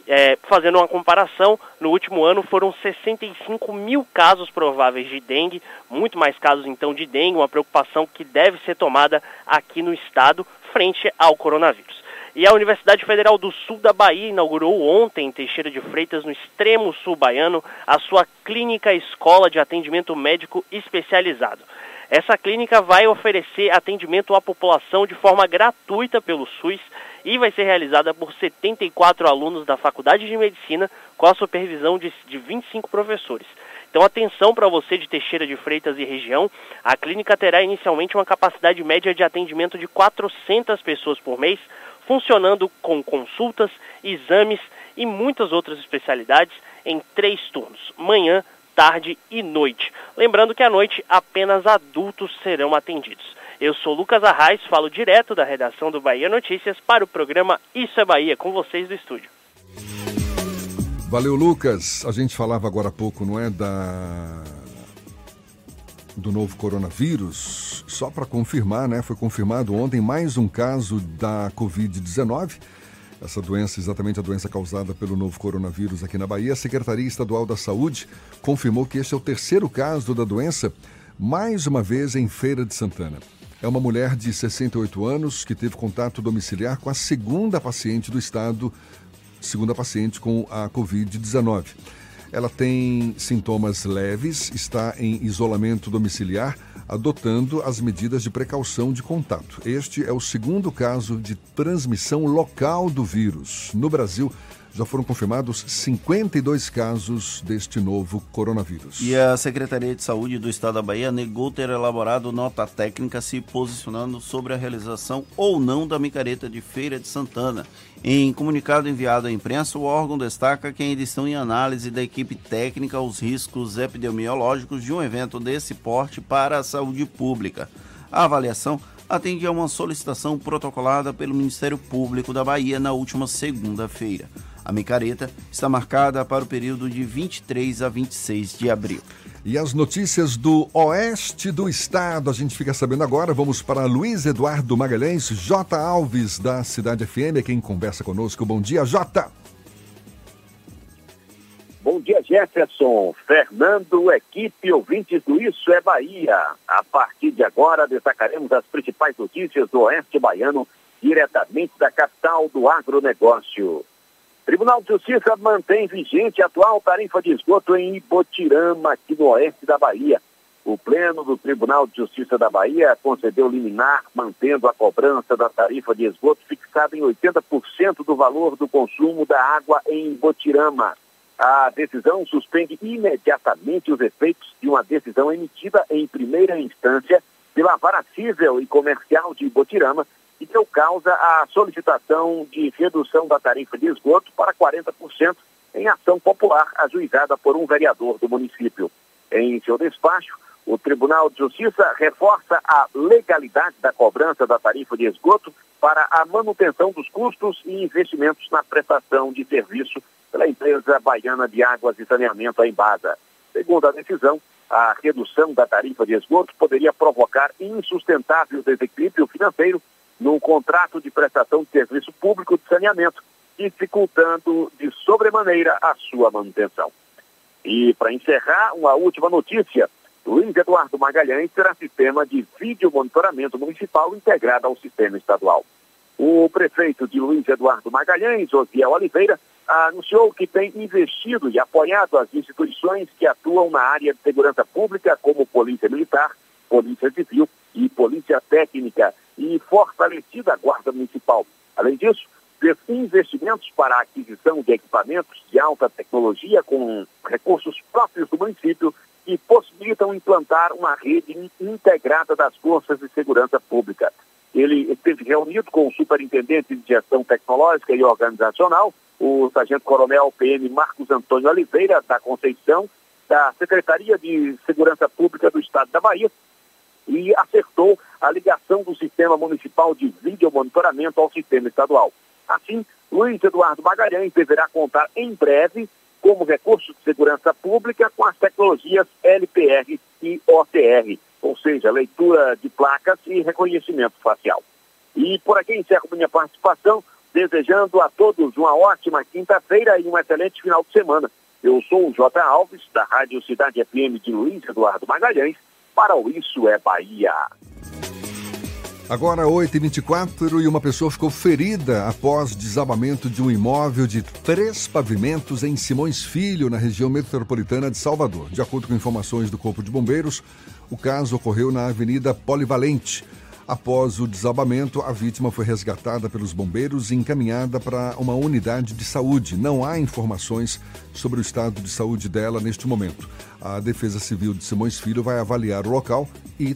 É, fazendo uma comparação, no último ano foram 65 mil casos prováveis de dengue, muito mais casos então de dengue, uma preocupação que deve ser tomada aqui no estado frente ao coronavírus. E a Universidade Federal do Sul da Bahia inaugurou ontem, em Teixeira de Freitas, no extremo sul baiano, a sua clínica escola de atendimento médico especializado. Essa clínica vai oferecer atendimento à população de forma gratuita pelo SUS e vai ser realizada por 74 alunos da Faculdade de Medicina com a supervisão de, de 25 professores. Então, atenção para você de Teixeira de Freitas e região. A clínica terá inicialmente uma capacidade média de atendimento de 400 pessoas por mês, funcionando com consultas, exames e muitas outras especialidades em três turnos: manhã, tarde e noite. Lembrando que à noite apenas adultos serão atendidos. Eu sou Lucas Arraes, falo direto da redação do Bahia Notícias para o programa Isso é Bahia, com vocês do estúdio. Valeu, Lucas. A gente falava agora há pouco, não é, da do novo coronavírus. Só para confirmar, né? Foi confirmado ontem mais um caso da Covid-19. Essa doença, exatamente a doença causada pelo novo coronavírus aqui na Bahia. A Secretaria Estadual da Saúde confirmou que este é o terceiro caso da doença, mais uma vez em Feira de Santana. É uma mulher de 68 anos que teve contato domiciliar com a segunda paciente do estado, segunda paciente com a Covid-19. Ela tem sintomas leves, está em isolamento domiciliar, adotando as medidas de precaução de contato. Este é o segundo caso de transmissão local do vírus. No Brasil, já foram confirmados 52 casos deste novo coronavírus. E a Secretaria de Saúde do Estado da Bahia negou ter elaborado nota técnica se posicionando sobre a realização ou não da micareta de Feira de Santana. Em comunicado enviado à imprensa, o órgão destaca que ainda estão em análise da equipe técnica os riscos epidemiológicos de um evento desse porte para a saúde pública. A avaliação atende a uma solicitação protocolada pelo Ministério Público da Bahia na última segunda-feira. A micareta está marcada para o período de 23 a 26 de abril. E as notícias do oeste do estado, a gente fica sabendo agora. Vamos para Luiz Eduardo Magalhães, J. Alves, da Cidade FM, é quem conversa conosco. Bom dia, J. Bom dia, Jefferson, Fernando, equipe ouvintes do Isso é Bahia. A partir de agora, destacaremos as principais notícias do Oeste Baiano, diretamente da capital do agronegócio. Tribunal de Justiça mantém vigente a atual tarifa de esgoto em Ibotirama, aqui no oeste da Bahia. O Pleno do Tribunal de Justiça da Bahia concedeu liminar, mantendo a cobrança da tarifa de esgoto fixada em 80% do valor do consumo da água em Ibotirama. A decisão suspende imediatamente os efeitos de uma decisão emitida em primeira instância pela Vara Civil e Comercial de Ibotirama, que deu causa à solicitação de redução da tarifa de esgoto para 40% em ação popular ajuizada por um vereador do município. Em seu despacho, o Tribunal de Justiça reforça a legalidade da cobrança da tarifa de esgoto para a manutenção dos custos e investimentos na prestação de serviço pela empresa baiana de águas e saneamento, a Embasa. Segundo a decisão, a redução da tarifa de esgoto poderia provocar insustentável desequilíbrio financeiro no contrato de prestação de serviço público de saneamento, dificultando de sobremaneira a sua manutenção. E para encerrar, uma última notícia. Luiz Eduardo Magalhães terá sistema de vídeo monitoramento municipal integrado ao sistema estadual. O prefeito de Luiz Eduardo Magalhães, Osiel Oliveira, anunciou que tem investido e apoiado as instituições que atuam na área de segurança pública, como Polícia Militar, Polícia Civil e Polícia Técnica, e fortalecido a Guarda Municipal. Além disso, fez investimentos para a aquisição de equipamentos de alta tecnologia com recursos próprios do município que possibilitam implantar uma rede integrada das forças de segurança pública. Ele esteve reunido com o superintendente de gestão tecnológica e organizacional, o sargento-coronel PM Marcos Antônio Oliveira, da Conceição, da Secretaria de Segurança Pública do Estado da Bahia, e acertou a ligação do Sistema Municipal de Vídeo Monitoramento ao Sistema Estadual. Assim, Luiz Eduardo Magalhães deverá contar em breve, como recurso de segurança pública, com as tecnologias LPR e OTR, ou seja, leitura de placas e reconhecimento facial. E por aqui encerro minha participação, desejando a todos uma ótima quinta-feira e um excelente final de semana. Eu sou o J. Alves, da Rádio Cidade FM de Luiz Eduardo Magalhães, para o Isso é Bahia. Agora 8h24 e uma pessoa ficou ferida após desabamento de um imóvel de três pavimentos em Simões Filho, na região metropolitana de Salvador. De acordo com informações do Corpo de Bombeiros, o caso ocorreu na Avenida Polivalente. Após o desabamento, a vítima foi resgatada pelos bombeiros e encaminhada para uma unidade de saúde. Não há informações sobre o estado de saúde dela neste momento. A Defesa Civil de Simões Filho vai avaliar o local e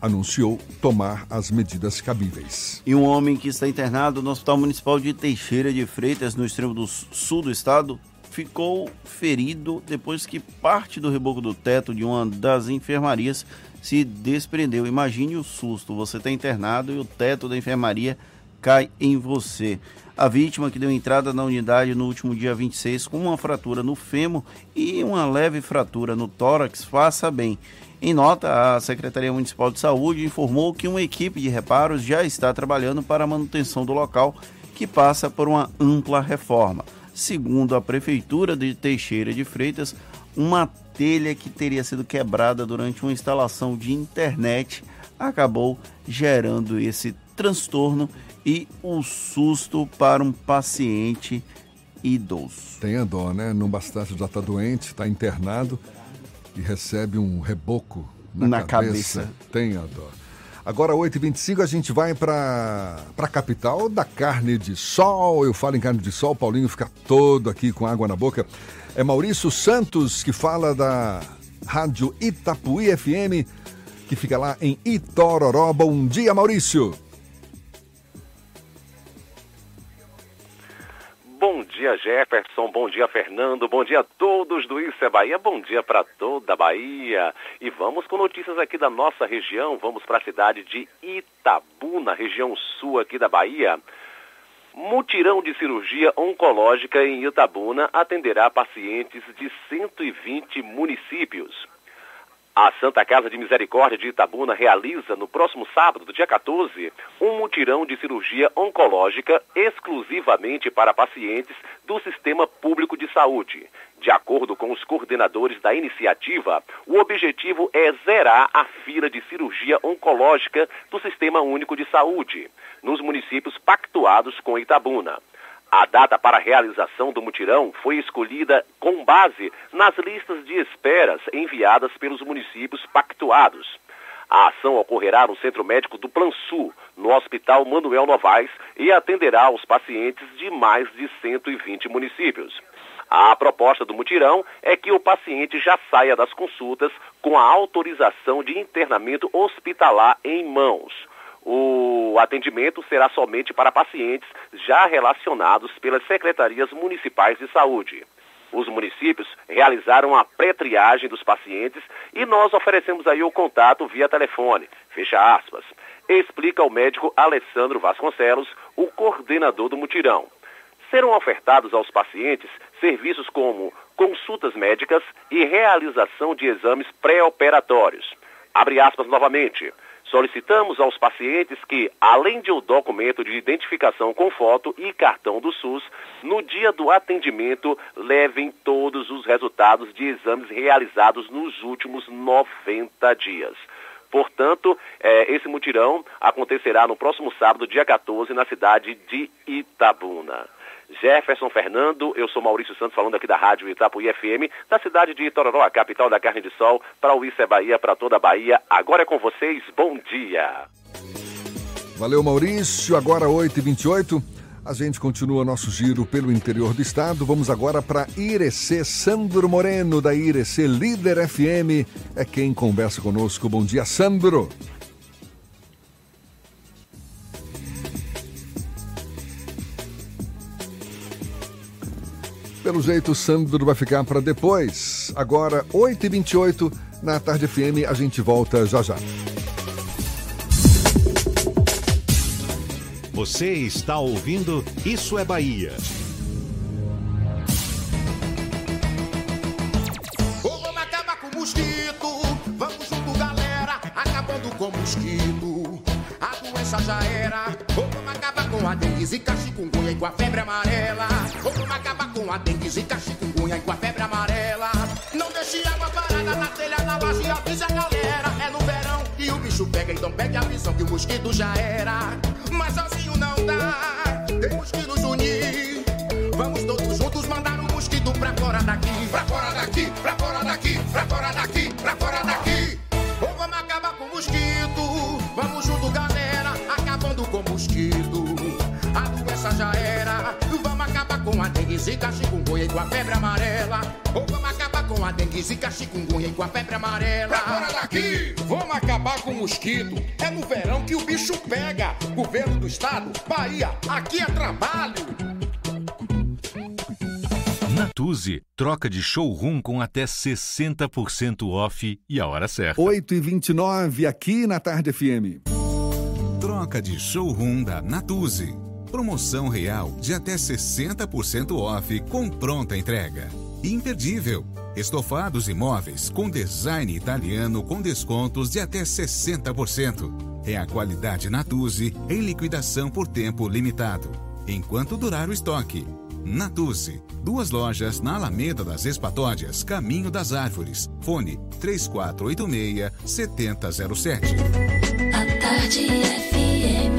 anunciou tomar as medidas cabíveis. E um homem que está internado no Hospital Municipal de Teixeira de Freitas, no extremo do sul do estado, ficou ferido depois que parte do reboco do teto de uma das enfermarias se desprendeu. Imagine o susto, você está internado e o teto da enfermaria cai em você. A vítima que deu entrada na unidade no último dia 26 com uma fratura no fêmur e uma leve fratura no tórax, faça bem. Em nota, a Secretaria Municipal de Saúde informou que uma equipe de reparos já está trabalhando para a manutenção do local, que passa por uma ampla reforma. Segundo a Prefeitura de Teixeira de Freitas, uma telha que teria sido quebrada durante uma instalação de internet acabou gerando esse transtorno e o susto para um paciente idoso. Tem a dó, né? Não bastasse já estar tá doente, está internado e recebe um reboco na, na cabeça. cabeça. Tem a dó. Agora, 8h25, a gente vai para a capital da carne de sol. Eu falo em carne de sol, Paulinho fica todo aqui com água na boca. É Maurício Santos que fala da Rádio Itapuí FM, que fica lá em Itororó. Bom dia, Maurício. Bom dia, Jefferson, bom dia Fernando, bom dia a todos do Isso é Bahia, bom dia para toda a Bahia. E vamos com notícias aqui da nossa região, vamos para a cidade de Itabuna, região sul aqui da Bahia. Mutirão de cirurgia oncológica em Itabuna atenderá pacientes de 120 municípios. A Santa Casa de Misericórdia de Itabuna realiza no próximo sábado, do dia 14, um mutirão de cirurgia oncológica exclusivamente para pacientes do Sistema Público de Saúde. De acordo com os coordenadores da iniciativa, o objetivo é zerar a fila de cirurgia oncológica do Sistema Único de Saúde, nos municípios pactuados com Itabuna. A data para a realização do mutirão foi escolhida com base nas listas de esperas enviadas pelos municípios pactuados. A ação ocorrerá no Centro Médico do Plan no Hospital Manuel Novaes, e atenderá aos pacientes de mais de 120 municípios. A proposta do mutirão é que o paciente já saia das consultas com a autorização de internamento hospitalar em mãos o atendimento será somente para pacientes já relacionados pelas secretarias municipais de saúde. Os municípios realizaram a pré-triagem dos pacientes e nós oferecemos aí o contato via telefone. Fecha aspas. Explica o médico Alessandro Vasconcelos, o coordenador do mutirão. Serão ofertados aos pacientes serviços como consultas médicas e realização de exames pré-operatórios. Abre aspas novamente. Solicitamos aos pacientes que, além de o um documento de identificação com foto e cartão do SUS, no dia do atendimento levem todos os resultados de exames realizados nos últimos 90 dias. Portanto, eh, esse mutirão acontecerá no próximo sábado, dia 14, na cidade de Itabuna. Jefferson Fernando, eu sou Maurício Santos falando aqui da Rádio Itapuí FM, da cidade de Itororó, a capital da carne de sol, para o Isso é Bahia, para toda a Bahia. Agora é com vocês, bom dia. Valeu, Maurício. Agora 8h28. A gente continua nosso giro pelo interior do estado. Vamos agora para Irecê. Sandro Moreno, da Irecê Líder FM, é quem conversa conosco. Bom dia, Sandro. Pelo jeito, o Sandro vai ficar para depois. Agora, 8h28, na Tarde FM, a gente volta já já. Você está ouvindo Isso é Bahia. vamos acabar com o mosquito. Vamos junto, galera, acabando com o mosquito. A doença já era. vamos acabar com a dengue, zika, chikungunya e com a febre amarela. vamos acabar com a dengue, zika, chikungunya e com a febre amarela. Não deixe água parada na telha, na laje, avise a galera. É no verão que o bicho pega, então pegue a visão que o mosquito já era. Zika, chikungunya e com a febre amarela. Ou vamos acabar com a dengue, zika, chikungunya e com a febre amarela. Pra fora daqui! Vamos acabar com o mosquito. É no verão que o bicho pega. Governo do estado, Bahia, aqui é trabalho. Natuzzi, troca de showroom com até 60% off e a hora certa. 8h29 aqui na Tarde FM. Troca de showroom da Natuzzi. Promoção real de até 60% off com pronta entrega. Imperdível. Estofados e móveis com design italiano com descontos de até 60%. É a qualidade Natuzzi em liquidação por tempo limitado. Enquanto durar o estoque. Natuzzi. Duas lojas na Alameda das Espatódias, Caminho das Árvores. Fone 3486-7007. A Tarde FM.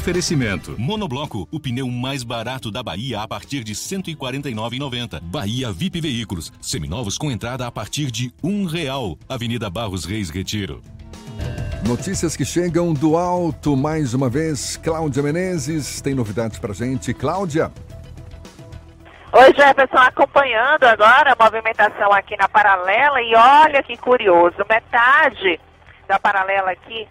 Oferecimento. Monobloco, o pneu mais barato da Bahia a partir de R$ 149,90. Bahia VIP Veículos, seminovos com entrada a partir de um real. Avenida Barros Reis Retiro. Notícias que chegam do alto mais uma vez. Cláudia Menezes tem novidades pra gente. Cláudia. Oi, Jefferson, acompanhando agora a movimentação aqui na paralela e olha que curioso, metade da paralela aqui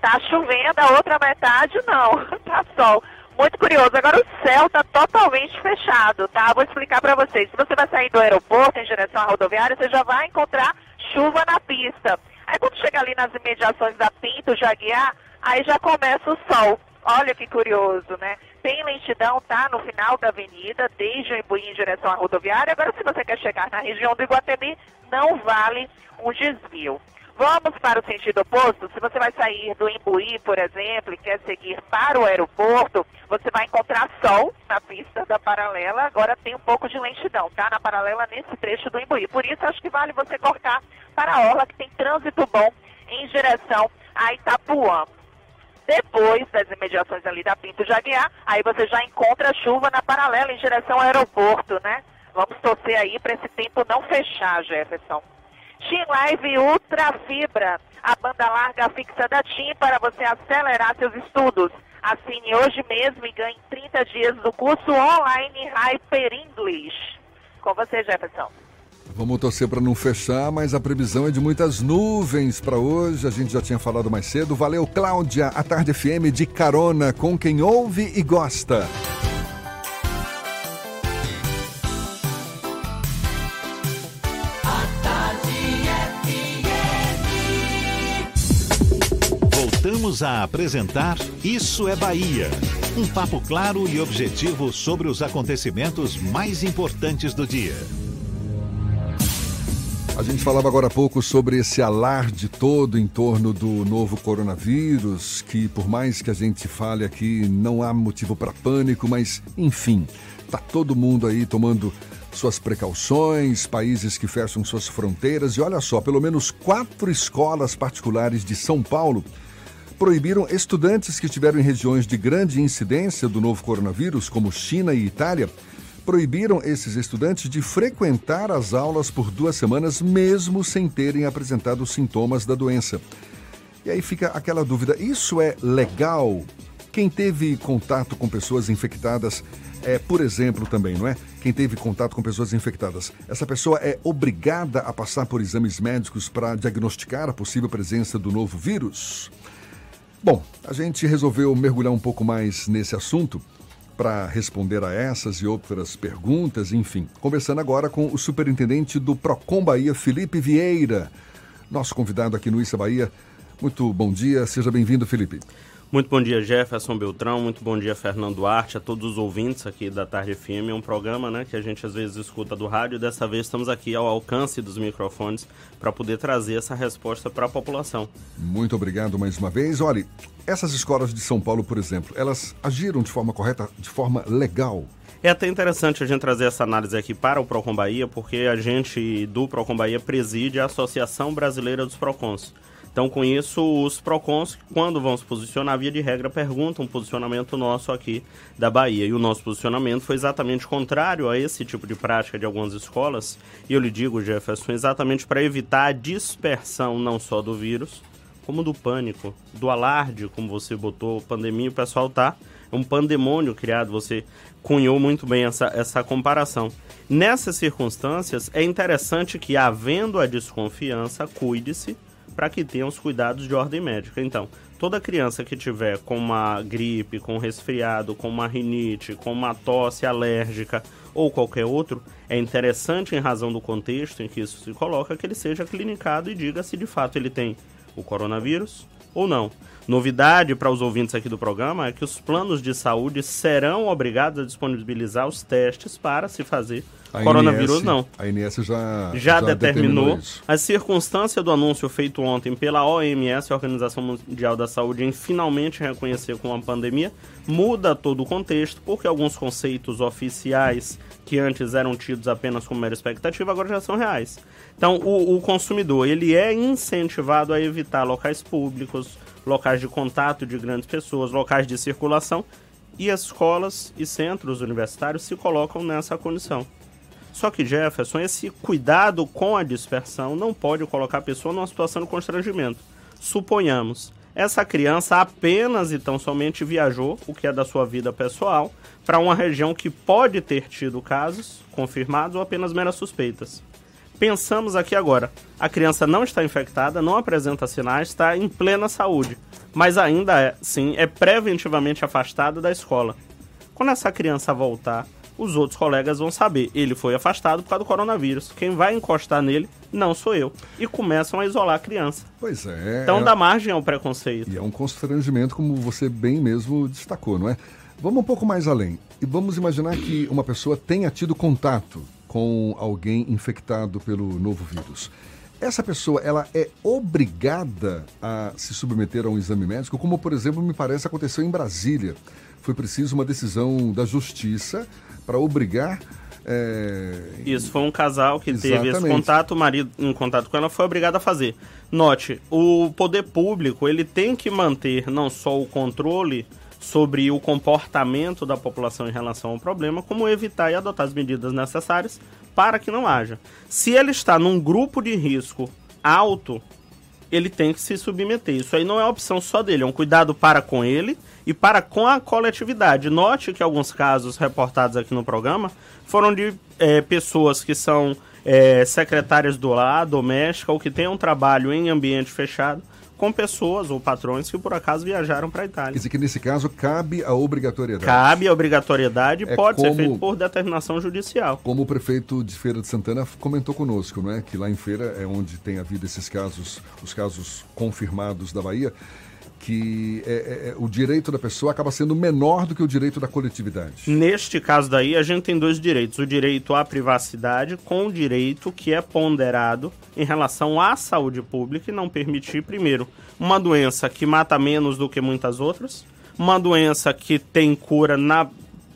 tá chovendo, a outra metade não, (laughs) tá sol. Muito curioso. Agora o céu tá totalmente fechado, tá? Vou explicar para vocês. Se você vai sair do aeroporto em direção à rodoviária, você já vai encontrar chuva na pista. Aí quando chega ali nas imediações da Pinto, Jaguiar, aí já começa o sol. Olha que curioso, né? Tem lentidão, tá? No final da avenida, desde o Imbuí em direção à rodoviária. Agora, se você quer chegar na região do Iguatemi, não vale um desvio. Vamos para o sentido oposto. Se você vai sair do Imbuí, por exemplo, e quer seguir para o aeroporto, você vai encontrar sol na pista da paralela. Agora tem um pouco de lentidão, tá? Na paralela nesse trecho do Imbuí. Por isso, acho que vale você cortar para a orla, que tem trânsito bom em direção a Itapuã. Depois das imediações ali da Pinto Jaguiar, aí você já encontra chuva na paralela em direção ao aeroporto, né? Vamos torcer aí para esse tempo não fechar, Jefferson. TIM Live Ultra Fibra, a banda larga fixa da TIM para você acelerar seus estudos. Assine hoje mesmo e ganhe 30 dias do curso online Hyper English. Com você, Jefferson. Vamos torcer para não fechar, mas a previsão é de muitas nuvens para hoje. A gente já tinha falado mais cedo. Valeu, Cláudia. A Tarde FM de carona com quem ouve e gosta. Voltamos a apresentar Isso é Bahia. Um papo claro e objetivo sobre os acontecimentos mais importantes do dia. A gente falava agora há pouco sobre esse alarde todo em torno do novo coronavírus, que por mais que a gente fale aqui, não há motivo para pânico, mas enfim, tá todo mundo aí tomando suas precauções, países que fecham suas fronteiras e olha só, pelo menos quatro escolas particulares de São Paulo proibiram estudantes que estiveram em regiões de grande incidência do novo coronavírus, como China e Itália, proibiram esses estudantes de frequentar as aulas por duas semanas, mesmo sem terem apresentado sintomas da doença. E aí fica aquela dúvida: isso é legal? Quem teve contato com pessoas infectadas, é, por exemplo, também, não é? Quem teve contato com pessoas infectadas, essa pessoa é obrigada a passar por exames médicos para diagnosticar a possível presença do novo vírus? Bom, a gente resolveu mergulhar um pouco mais nesse assunto para responder a essas e outras perguntas, enfim. Conversando agora com o superintendente do Procon Bahia, Felipe Vieira, nosso convidado aqui no Issa Bahia. Muito bom dia, seja bem-vindo, Felipe. Muito bom dia, Jefferson Beltrão. Muito bom dia, Fernando Duarte, a todos os ouvintes aqui da Tarde FM. É um programa né, que a gente às vezes escuta do rádio. Dessa vez estamos aqui ao alcance dos microfones para poder trazer essa resposta para a população. Muito obrigado mais uma vez. Olha, essas escolas de São Paulo, por exemplo, elas agiram de forma correta, de forma legal? É até interessante a gente trazer essa análise aqui para o Procon Bahia, porque a gente do Procon Bahia preside a Associação Brasileira dos Procons. Então, com isso, os PROCONs, quando vão se posicionar, via de regra, perguntam o posicionamento nosso aqui da Bahia. E o nosso posicionamento foi exatamente contrário a esse tipo de prática de algumas escolas. E eu lhe digo, Jefferson, exatamente para evitar a dispersão não só do vírus, como do pânico, do alarde, como você botou, pandemia, o pessoal tá. É um pandemônio criado, você cunhou muito bem essa, essa comparação. Nessas circunstâncias, é interessante que, havendo a desconfiança, cuide-se para que tenham os cuidados de ordem médica. Então, toda criança que tiver com uma gripe, com um resfriado, com uma rinite, com uma tosse alérgica ou qualquer outro, é interessante, em razão do contexto em que isso se coloca, que ele seja clinicado e diga se de fato ele tem o coronavírus ou não. Novidade para os ouvintes aqui do programa é que os planos de saúde serão obrigados a disponibilizar os testes para se fazer a coronavírus INS, não. A INS já, já, já determinou. determinou a circunstância do anúncio feito ontem pela OMS, a Organização Mundial da Saúde, em finalmente reconhecer como uma pandemia, muda todo o contexto, porque alguns conceitos oficiais que antes eram tidos apenas como mera expectativa, agora já são reais. Então, o, o consumidor ele é incentivado a evitar locais públicos, locais de contato de grandes pessoas, locais de circulação, e as escolas e centros universitários se colocam nessa condição. Só que, Jefferson, esse cuidado com a dispersão não pode colocar a pessoa numa situação de constrangimento. Suponhamos, essa criança apenas e tão somente viajou, o que é da sua vida pessoal, para uma região que pode ter tido casos confirmados ou apenas meras suspeitas. Pensamos aqui agora, a criança não está infectada, não apresenta sinais, está em plena saúde, mas ainda é, sim, é preventivamente afastada da escola. Quando essa criança voltar, os outros colegas vão saber, ele foi afastado por causa do coronavírus. Quem vai encostar nele não sou eu. E começam a isolar a criança. Pois é. Então é... dá margem ao preconceito. E é um constrangimento, como você bem mesmo destacou, não é? Vamos um pouco mais além. E vamos imaginar que uma pessoa tenha tido contato com alguém infectado pelo novo vírus. Essa pessoa, ela é obrigada a se submeter a um exame médico, como por exemplo me parece aconteceu em Brasília. Foi preciso uma decisão da justiça para obrigar. É... Isso, foi um casal que Exatamente. teve esse contato, o marido em contato com ela foi obrigado a fazer. Note, o poder público ele tem que manter não só o controle sobre o comportamento da população em relação ao problema, como evitar e adotar as medidas necessárias para que não haja. Se ele está num grupo de risco alto, ele tem que se submeter. Isso aí não é opção só dele, é um cuidado para com ele e para com a coletividade. Note que alguns casos reportados aqui no programa foram de é, pessoas que são é, secretárias do lar, doméstica, ou que têm um trabalho em ambiente fechado, com pessoas ou patrões que por acaso viajaram para a Itália. Quer dizer que nesse caso cabe a obrigatoriedade. Cabe a obrigatoriedade e é pode como, ser feito por determinação judicial. Como o prefeito de Feira de Santana comentou conosco, não é? Que lá em Feira é onde tem havido esses casos, os casos confirmados da Bahia que é, é, é, o direito da pessoa acaba sendo menor do que o direito da coletividade. Neste caso daí, a gente tem dois direitos: o direito à privacidade com o direito que é ponderado em relação à saúde pública e não permitir, primeiro, uma doença que mata menos do que muitas outras, uma doença que tem cura na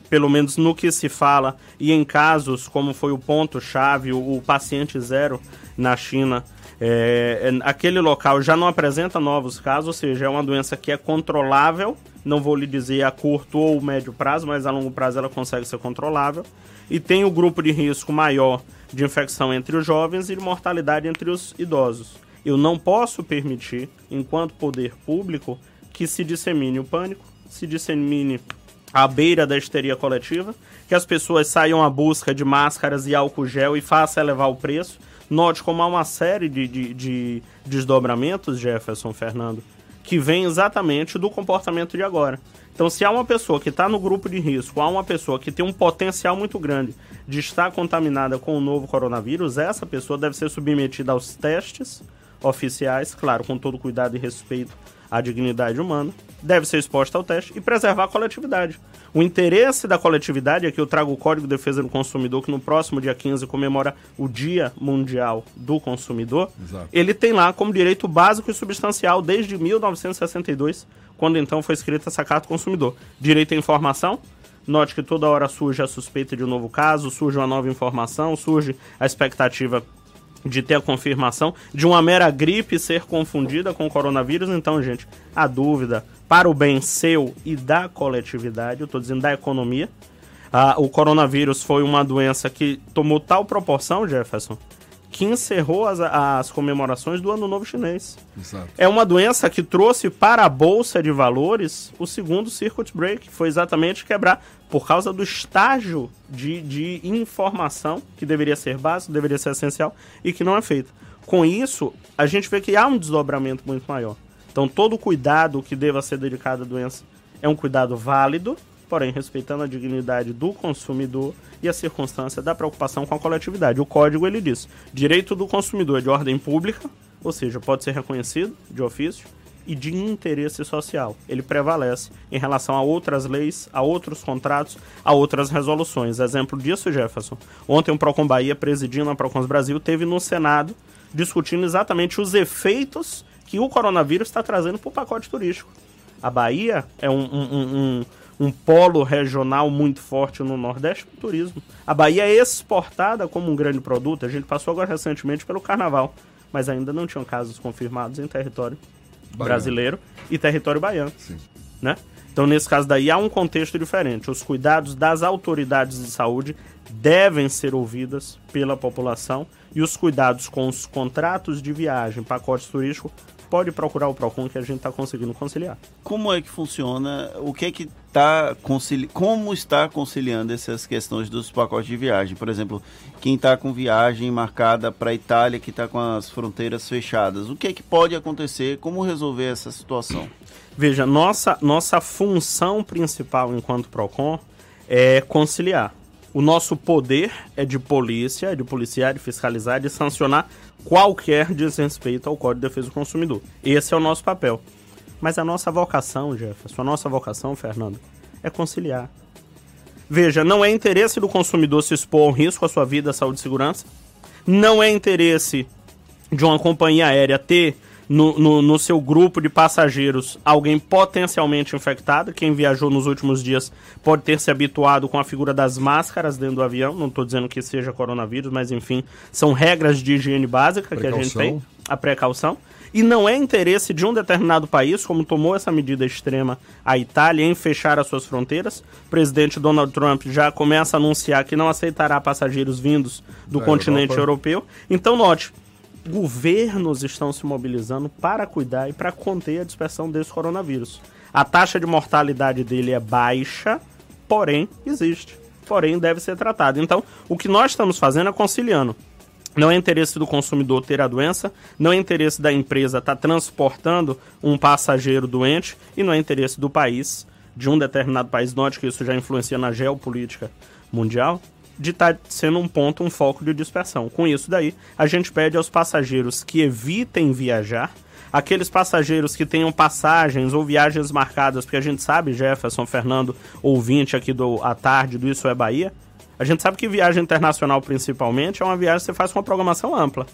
pelo menos no que se fala, e em casos como foi o ponto-chave, o, o paciente zero na China, é, é, aquele local já não apresenta novos casos, ou seja, é uma doença que é controlável, não vou lhe dizer a curto ou médio prazo, mas a longo prazo ela consegue ser controlável. E tem o grupo de risco maior de infecção entre os jovens e de mortalidade entre os idosos. Eu não posso permitir, enquanto poder público, que se dissemine o pânico, se dissemine a beira da histeria coletiva, que as pessoas saiam à busca de máscaras e álcool gel e faça elevar o preço Note como há uma série de, de, de desdobramentos, Jefferson Fernando, que vem exatamente do comportamento de agora. Então, se há uma pessoa que está no grupo de risco, há uma pessoa que tem um potencial muito grande de estar contaminada com o novo coronavírus, essa pessoa deve ser submetida aos testes oficiais, claro, com todo cuidado e respeito à dignidade humana, deve ser exposta ao teste e preservar a coletividade. O interesse da coletividade é que eu trago o Código de Defesa do Consumidor, que no próximo dia 15 comemora o Dia Mundial do Consumidor. Exato. Ele tem lá como direito básico e substancial desde 1962, quando então foi escrita essa Carta do Consumidor. Direito à informação, Note que toda hora surge a suspeita de um novo caso, surge uma nova informação, surge a expectativa de ter a confirmação de uma mera gripe ser confundida com coronavírus. Então, gente, a dúvida para o bem seu e da coletividade, eu estou dizendo da economia. Ah, o coronavírus foi uma doença que tomou tal proporção, Jefferson, que encerrou as, as comemorações do Ano Novo Chinês. Exato. É uma doença que trouxe para a Bolsa de Valores o segundo circuit break. Foi exatamente quebrar por causa do estágio de, de informação que deveria ser básico, deveria ser essencial e que não é feito. Com isso, a gente vê que há um desdobramento muito maior. Então, todo cuidado que deva ser dedicado à doença é um cuidado válido, porém respeitando a dignidade do consumidor e a circunstância da preocupação com a coletividade. O código ele diz: direito do consumidor é de ordem pública, ou seja, pode ser reconhecido de ofício e de interesse social. Ele prevalece em relação a outras leis, a outros contratos, a outras resoluções. Exemplo disso, Jefferson. Ontem o Procon Bahia, presidindo a Procons Brasil, teve no Senado discutindo exatamente os efeitos que o coronavírus está trazendo para o pacote turístico. A Bahia é um, um, um, um, polo regional muito forte no Nordeste do turismo. A Bahia é exportada como um grande produto. A gente passou agora recentemente pelo Carnaval, mas ainda não tinham casos confirmados em território baiano. brasileiro e território baiano. Sim. Né? Então, nesse caso daí, há um contexto diferente. Os cuidados das autoridades de saúde devem ser ouvidas pela população e os cuidados com os contratos de viagem, pacotes turísticos, pode procurar o PROCON que a gente está conseguindo conciliar. Como é que funciona? O que é que está concili... como está conciliando essas questões dos pacotes de viagem? Por exemplo, quem está com viagem marcada para a Itália, que está com as fronteiras fechadas, o que é que pode acontecer? Como resolver essa situação? Veja, nossa, nossa função principal enquanto PROCON é conciliar. O nosso poder é de polícia, é de policiar, de fiscalizar, de sancionar qualquer desrespeito ao Código de Defesa do Consumidor. Esse é o nosso papel. Mas a nossa vocação, Jefferson, a nossa vocação, Fernando, é conciliar. Veja, não é interesse do consumidor se expor ao risco à sua vida, saúde e segurança. Não é interesse de uma companhia aérea ter no, no, no, seu grupo de passageiros alguém potencialmente infectado. Quem viajou nos últimos dias pode ter se habituado com a figura das máscaras dentro do avião. Não estou dizendo que seja coronavírus, mas enfim, são regras de higiene básica precaução. que a gente tem, a precaução. E não é interesse de um determinado país, como tomou essa medida extrema a Itália, em fechar as suas fronteiras. O presidente Donald Trump já começa a anunciar que não aceitará passageiros vindos do da continente Europa. europeu. Então, note, governos estão se mobilizando para cuidar e para conter a dispersão desse coronavírus. A taxa de mortalidade dele é baixa, porém existe. Porém deve ser tratado. Então, o que nós estamos fazendo é conciliando. Não é interesse do consumidor ter a doença, não é interesse da empresa estar tá transportando um passageiro doente e não é interesse do país, de um determinado país, note que isso já influencia na geopolítica mundial, de estar tá sendo um ponto, um foco de dispersão. Com isso daí, a gente pede aos passageiros que evitem viajar, aqueles passageiros que tenham passagens ou viagens marcadas, porque a gente sabe, Jefferson, Fernando, ouvinte aqui do à tarde do Isso é Bahia, a gente sabe que viagem internacional principalmente é uma viagem que você faz com uma programação ampla,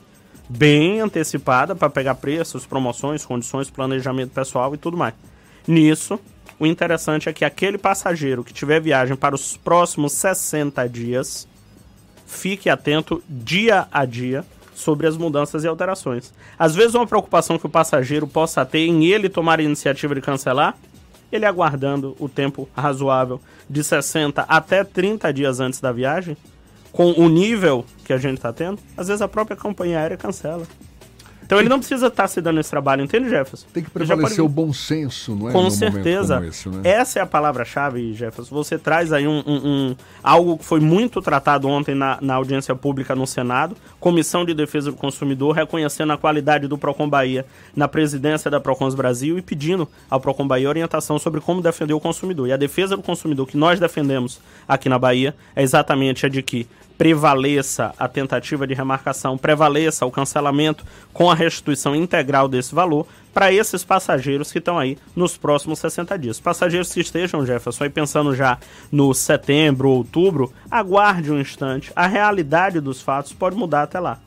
bem antecipada para pegar preços, promoções, condições, planejamento pessoal e tudo mais. Nisso, o interessante é que aquele passageiro que tiver viagem para os próximos 60 dias, fique atento dia a dia sobre as mudanças e alterações. Às vezes, uma preocupação que o passageiro possa ter em ele tomar a iniciativa de cancelar, ele aguardando o tempo razoável de 60 até 30 dias antes da viagem, com o nível que a gente está tendo, às vezes a própria companhia aérea cancela. Então ele não precisa estar tá se dando esse trabalho, entende, Jefferson? Tem que prevalecer pode... o bom senso, não é? Com certeza. Esse, né? Essa é a palavra-chave, Jefferson. Você traz aí um, um, um, algo que foi muito tratado ontem na, na audiência pública no Senado, Comissão de Defesa do Consumidor, reconhecendo a qualidade do Procon Bahia na presidência da Procons Brasil e pedindo ao Procon Bahia orientação sobre como defender o consumidor. E a defesa do consumidor que nós defendemos aqui na Bahia é exatamente a de que prevaleça a tentativa de remarcação, prevaleça o cancelamento com a restituição integral desse valor para esses passageiros que estão aí nos próximos 60 dias. Passageiros que estejam, Jefferson, aí pensando já no setembro, outubro, aguarde um instante. A realidade dos fatos pode mudar até lá.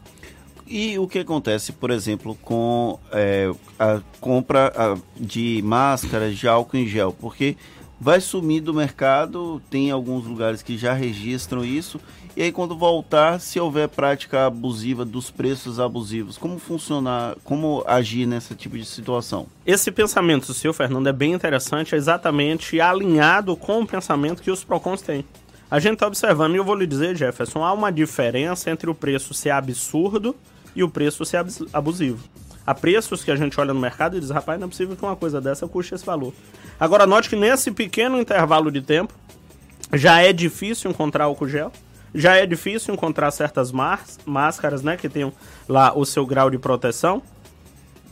E o que acontece, por exemplo, com é, a compra de máscaras de álcool em gel? Porque vai sumir do mercado, tem alguns lugares que já registram isso e aí quando voltar, se houver prática abusiva dos preços abusivos, como funcionar, como agir nesse tipo de situação? Esse pensamento seu, Fernando, é bem interessante, é exatamente alinhado com o pensamento que os PROCONs têm. A gente está observando, e eu vou lhe dizer, Jefferson, há uma diferença entre o preço ser absurdo e o preço ser abusivo. Há preços que a gente olha no mercado e diz, rapaz, não é possível que uma coisa dessa custe esse valor. Agora, note que nesse pequeno intervalo de tempo, já é difícil encontrar álcool gel, já é difícil encontrar certas máscaras, né, que tenham lá o seu grau de proteção.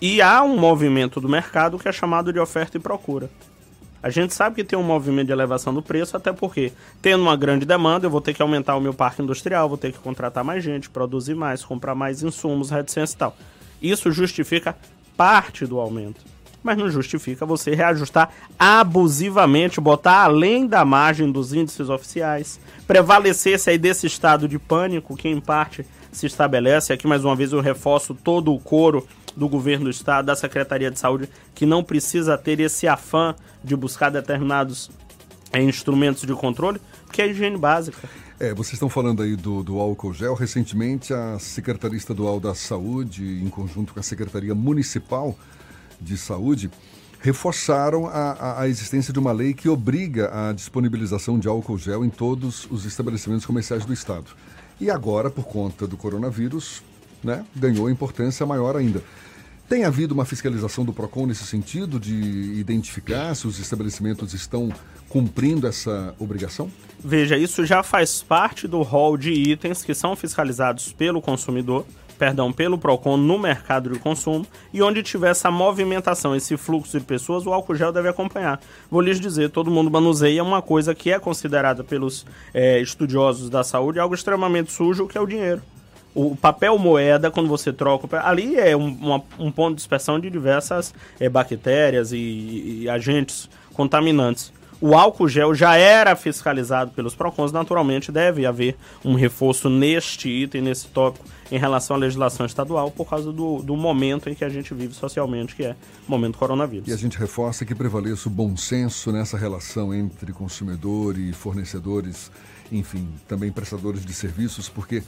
E há um movimento do mercado que é chamado de oferta e procura. A gente sabe que tem um movimento de elevação do preço, até porque, tendo uma grande demanda, eu vou ter que aumentar o meu parque industrial, vou ter que contratar mais gente, produzir mais, comprar mais insumos, reticência e tal. Isso justifica parte do aumento mas não justifica você reajustar abusivamente, botar além da margem dos índices oficiais, prevalecer-se aí desse estado de pânico que em parte se estabelece. Aqui mais uma vez eu reforço todo o coro do governo do estado, da Secretaria de Saúde, que não precisa ter esse afã de buscar determinados é, instrumentos de controle, porque é higiene básica. É, vocês estão falando aí do, do álcool gel. Recentemente, a Secretaria Estadual da Saúde, em conjunto com a Secretaria Municipal, de Saúde reforçaram a, a, existência de uma lei que obriga a disponibilização de álcool gel em todos os estabelecimentos comerciais do Estado. E agora, por conta do coronavírus, né, ganhou importância maior ainda. Tem havido uma fiscalização do PROCON nesse sentido, de identificar se os estabelecimentos estão cumprindo essa obrigação? Veja, isso já faz parte do rol de itens que são fiscalizados pelo consumidor, perdão, pelo PROCON no mercado de consumo e onde tiver essa movimentação, esse fluxo de pessoas, o álcool gel deve acompanhar. Vou lhes dizer, todo mundo manuseia uma coisa que é considerada pelos é, estudiosos da saúde algo extremamente sujo, que é o dinheiro. O papel moeda, quando você troca, ali é um, uma, um ponto de dispersão de diversas é, bactérias e, e agentes contaminantes. O álcool gel já era fiscalizado pelos PROCONs, naturalmente deve haver um reforço neste item, nesse tópico, em relação à legislação estadual, por causa do, do momento em que a gente vive socialmente, que é o momento coronavírus. E a gente reforça que prevaleça o bom senso nessa relação entre consumidor e fornecedores, enfim, também prestadores de serviços, porque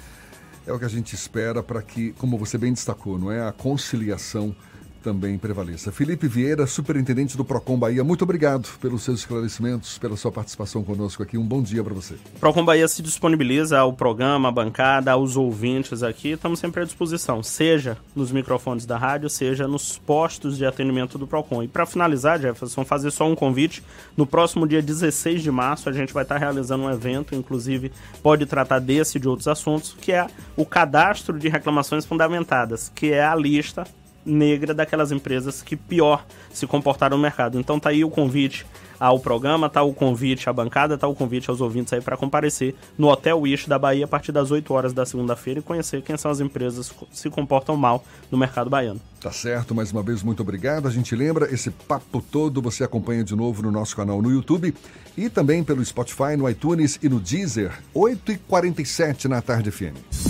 é o que a gente espera para que, como você bem destacou, não é a conciliação também prevaleça. Felipe Vieira, superintendente do Procon Bahia, muito obrigado pelos seus esclarecimentos, pela sua participação conosco aqui. Um bom dia para você. Procon Bahia se disponibiliza ao programa, à bancada, aos ouvintes aqui. Estamos sempre à disposição, seja nos microfones da rádio, seja nos postos de atendimento do Procon. E para finalizar, Jefferson, fazer só um convite. No próximo dia 16 de março, a gente vai estar realizando um evento, inclusive pode tratar desse e de outros assuntos, que é o cadastro de reclamações fundamentadas, que é a lista negra daquelas empresas que pior se comportaram no mercado. Então tá aí o convite ao programa, tá o convite à bancada, tá o convite aos ouvintes aí para comparecer no Hotel Wish da Bahia a partir das 8 horas da segunda-feira e conhecer quem são as empresas que se comportam mal no mercado baiano. Tá certo, mais uma vez muito obrigado. A gente lembra, esse papo todo você acompanha de novo no nosso canal no YouTube e também pelo Spotify, no iTunes e no Deezer, 8h47 na tarde FM.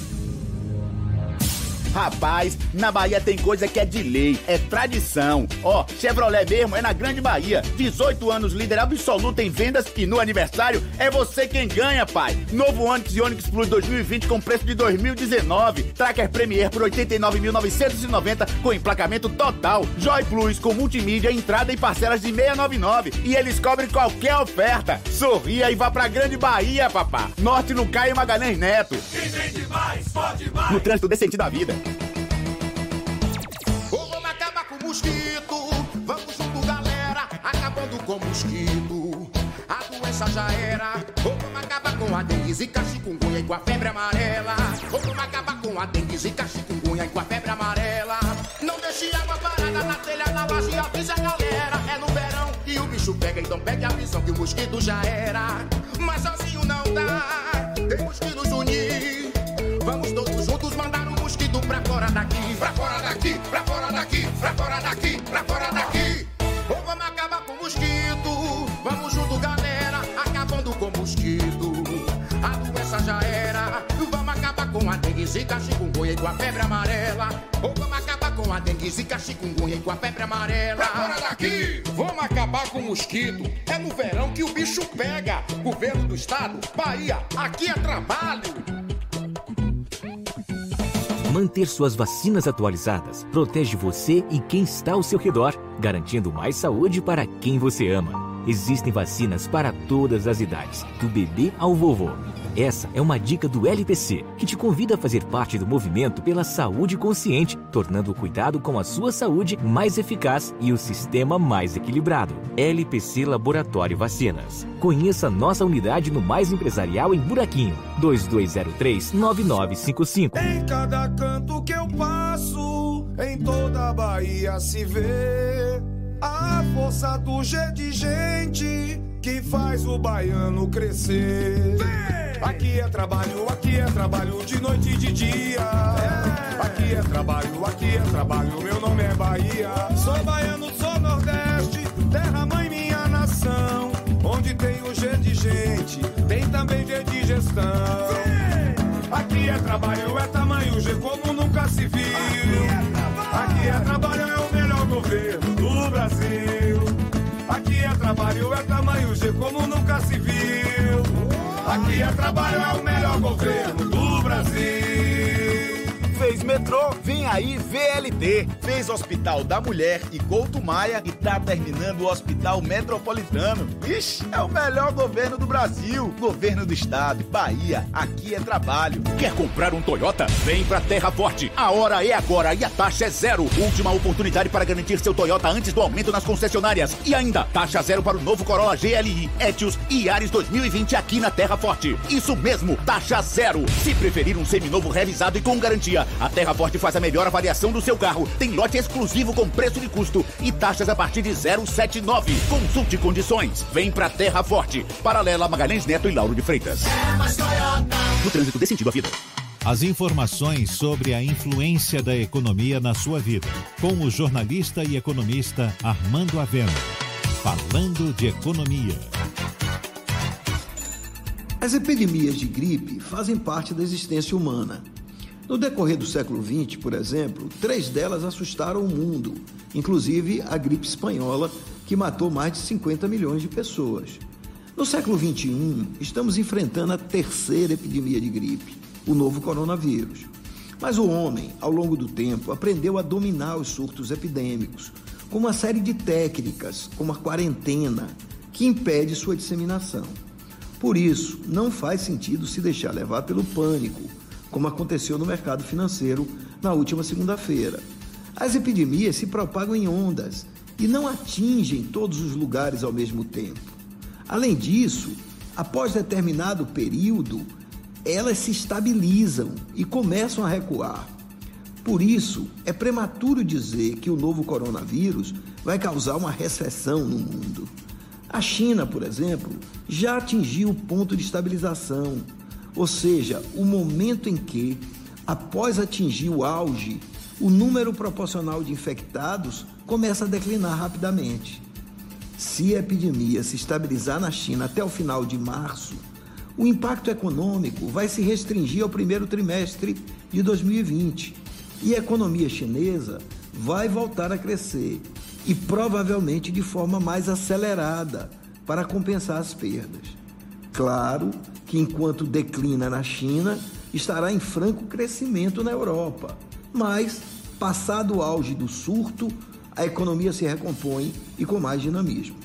Rapaz, na Bahia tem coisa que é de lei, é tradição. Ó, Chevrolet mesmo é na Grande Bahia. 18 anos líder absoluto em vendas e no aniversário é você quem ganha, pai. Novo Onix e Onix Plus 2020 com preço de 2019. Tracker Premier por 89.990 com emplacamento total. Joy Plus com multimídia, entrada e parcelas de 699. E eles cobrem qualquer oferta. Sorria e vá pra Grande Bahia, papá. Norte no Caio Magalhães Neto. Quem vende mais, pode mais. No trânsito decente da vida. Mosquito. Vamos junto, galera, acabando com o mosquito. A doença já era. Ou vamos acabar com a dengue, zika, chikungunya e com a febre amarela. Ou vamos acabar com a dengue, zika, chikungunya e com a febre amarela. Não deixe água parada na telha, na laje, avisa a galera. É no verão e o bicho pega, então pegue a visão que o mosquito já era. Mas sozinho não dá, temos que nos unir. Vamos todos juntos mandar um mosquito pra fora daqui. Pra fora daqui, pra fora daqui, pra fora daqui, pra fora daqui. Ou vamos acabar com o mosquito. Vamos junto, galera, acabando com o mosquito. A doença já era. Vamos acabar com a dengue, zika, chikungunya e com a febre amarela. Ou vamos acabar com a dengue, zika, chikungunya e com a febre amarela. Pra fora daqui, vamos acabar com o mosquito. É no verão que o bicho pega. Governo do estado, Bahia, aqui é trabalho. Manter suas vacinas atualizadas protege você e quem está ao seu redor, garantindo mais saúde para quem você ama. Existem vacinas para todas as idades, do bebê ao vovô. Essa é uma dica do LPC, que te convida a fazer parte do movimento pela saúde consciente, tornando o cuidado com a sua saúde mais eficaz e o sistema mais equilibrado. LPC Laboratório Vacinas. Conheça nossa unidade no Mais Empresarial em Buraquinho, 2203-9955. Em cada canto que eu passo, em toda a Bahia se vê a força do G de gente que faz o baiano crescer. Aqui é trabalho, aqui é trabalho de noite e de dia. Aqui é trabalho, aqui é trabalho, meu nome é Bahia. Sou baiano, sou Nordeste, terra mãe minha nação. Onde tem o G de gente, tem também G de gestão. Aqui é trabalho, é tamanho G como nunca se viu. Aqui é trabalho, é o trabalho, é tamanho G como nunca se viu. Aqui é trabalho, é o melhor governo do Brasil. Fez metrô? Vem aí VLT. Fez Hospital da Mulher e Couto Maia e tá terminando o Hospital Metropolitano. Ixi, é o melhor governo do Brasil. Governo do Estado, Bahia, aqui é trabalho. Quer comprar um Toyota? Vem pra Terra Forte. A hora é agora e a taxa é zero. Última oportunidade para garantir seu Toyota antes do aumento nas concessionárias. E ainda, taxa zero para o novo Corolla GLI, Etios e Ares 2020 aqui na Terra Forte. Isso mesmo, taxa zero. Se preferir um seminovo revisado e com garantia, a Terra Forte faz a melhor avaliação do seu carro. Tem lote exclusivo com preço de custo e taxas a partir de 079. Consulte condições. Vem pra Terra Forte. Paralela Magalhães Neto e Lauro de Freitas. No trânsito dê sentido à vida. As informações sobre a influência da economia na sua vida, com o jornalista e economista Armando Avena. Falando de economia. As epidemias de gripe fazem parte da existência humana. No decorrer do século XX, por exemplo, três delas assustaram o mundo, inclusive a gripe espanhola, que matou mais de 50 milhões de pessoas. No século XXI, estamos enfrentando a terceira epidemia de gripe, o novo coronavírus. Mas o homem, ao longo do tempo, aprendeu a dominar os surtos epidêmicos, com uma série de técnicas, como a quarentena, que impede sua disseminação. Por isso, não faz sentido se deixar levar pelo pânico, como aconteceu no mercado financeiro na última segunda-feira. As epidemias se propagam em ondas e não atingem todos os lugares ao mesmo tempo. Além disso, após determinado período, elas se estabilizam e começam a recuar. Por isso, é prematuro dizer que o novo coronavírus vai causar uma recessão no mundo. A China, por exemplo, já atingiu o ponto de estabilização, ou seja, o momento em que, após atingir o auge, o número proporcional de infectados começa a declinar rapidamente. Se a epidemia se estabilizar na China até o final de março, o impacto econômico vai se restringir ao primeiro trimestre de 2020 e a economia chinesa vai voltar a crescer e provavelmente de forma mais acelerada para compensar as perdas. Claro que enquanto declina na China, estará em franco crescimento na Europa, mas passado o auge do surto, a economia se recompõe e com mais dinamismo.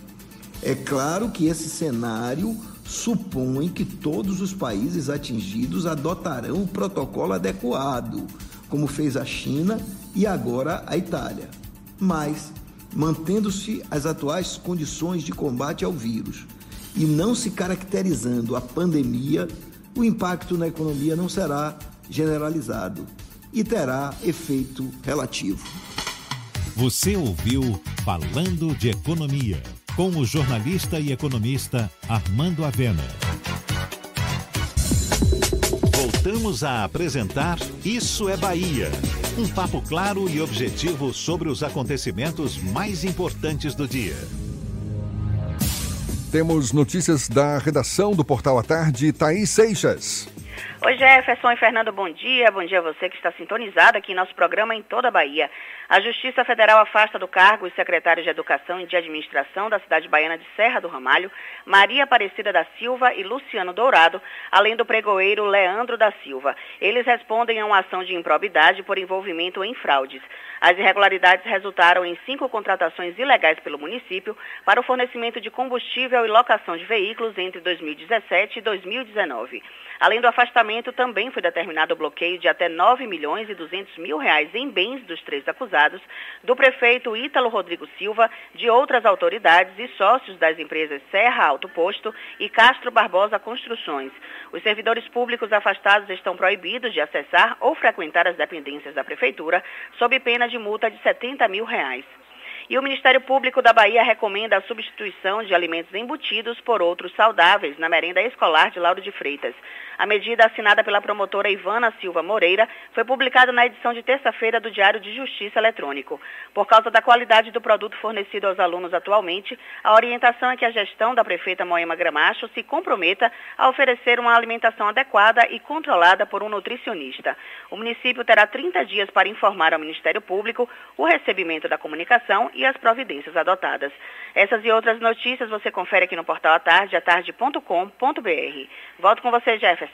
É claro que esse cenário supõe que todos os países atingidos adotarão o protocolo adequado, como fez a China e agora a Itália. Mas mantendo-se as atuais condições de combate ao vírus e não se caracterizando a pandemia, o impacto na economia não será generalizado e terá efeito relativo. Você ouviu Falando de Economia, com o jornalista e economista Armando Avena. Voltamos a apresentar Isso é Bahia. Um papo claro e objetivo sobre os acontecimentos mais importantes do dia. Temos notícias da redação do Portal à Tarde, Thaís Seixas. Oi, Jefferson e Fernando, bom dia. Bom dia a você que está sintonizado aqui em nosso programa em toda a Bahia. A Justiça Federal afasta do cargo os secretários de Educação e de Administração da cidade baiana de Serra do Ramalho, Maria Aparecida da Silva e Luciano Dourado, além do pregoeiro Leandro da Silva. Eles respondem a uma ação de improbidade por envolvimento em fraudes. As irregularidades resultaram em cinco contratações ilegais pelo município para o fornecimento de combustível e locação de veículos entre 2017 e 2019. Além do afastamento, também foi determinado o bloqueio de até 9 milhões e 200 mil reais em bens dos três acusados, do prefeito Ítalo Rodrigo Silva, de outras autoridades e sócios das empresas Serra Alto Posto e Castro Barbosa Construções. Os servidores públicos afastados estão proibidos de acessar ou frequentar as dependências da prefeitura, sob pena de multa de 70 mil reais. E o Ministério Público da Bahia recomenda a substituição de alimentos embutidos por outros saudáveis na merenda escolar de Lauro de Freitas. A medida assinada pela promotora Ivana Silva Moreira foi publicada na edição de terça-feira do Diário de Justiça Eletrônico. Por causa da qualidade do produto fornecido aos alunos atualmente, a orientação é que a gestão da prefeita Moema Gramacho se comprometa a oferecer uma alimentação adequada e controlada por um nutricionista. O município terá 30 dias para informar ao Ministério Público o recebimento da comunicação e as providências adotadas. Essas e outras notícias você confere aqui no portal à tarde, atarde.com.br. Volto com você, Jefferson.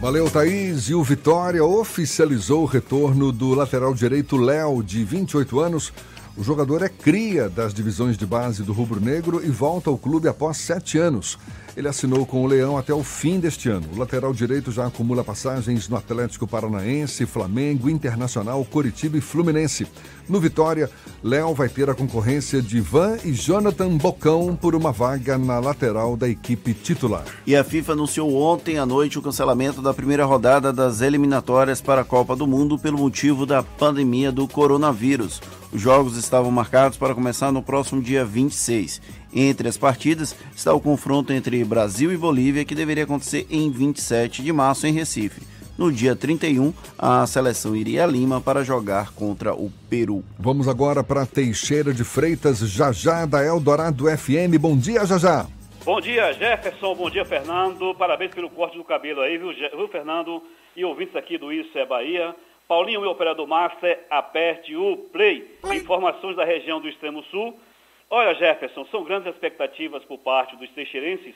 Valeu, Thaís. E o Vitória oficializou o retorno do lateral direito Léo, de 28 anos. O jogador é cria das divisões de base do Rubro Negro e volta ao clube após sete anos. Ele assinou com o Leão até o fim deste ano. O lateral direito já acumula passagens no Atlético Paranaense, Flamengo, Internacional, Coritiba e Fluminense. No Vitória, Léo vai ter a concorrência de Ivan e Jonathan Bocão por uma vaga na lateral da equipe titular. E a FIFA anunciou ontem à noite o cancelamento da primeira rodada das eliminatórias para a Copa do Mundo pelo motivo da pandemia do coronavírus. Os jogos estavam marcados para começar no próximo dia 26. Entre as partidas está o confronto entre Brasil e Bolívia, que deveria acontecer em 27 de março em Recife. No dia 31, a seleção iria a Lima para jogar contra o Peru. Vamos agora para Teixeira de Freitas, Jajá da Eldorado FM. Bom dia, Jajá. Bom dia, Jefferson. Bom dia, Fernando. Parabéns pelo corte do cabelo aí, viu, viu Fernando? E ouvintes aqui do Isso é Bahia. Paulinho, meu operador master, aperte o play. Informações da região do Extremo Sul. Olha, Jefferson, são grandes expectativas por parte dos teixeirenses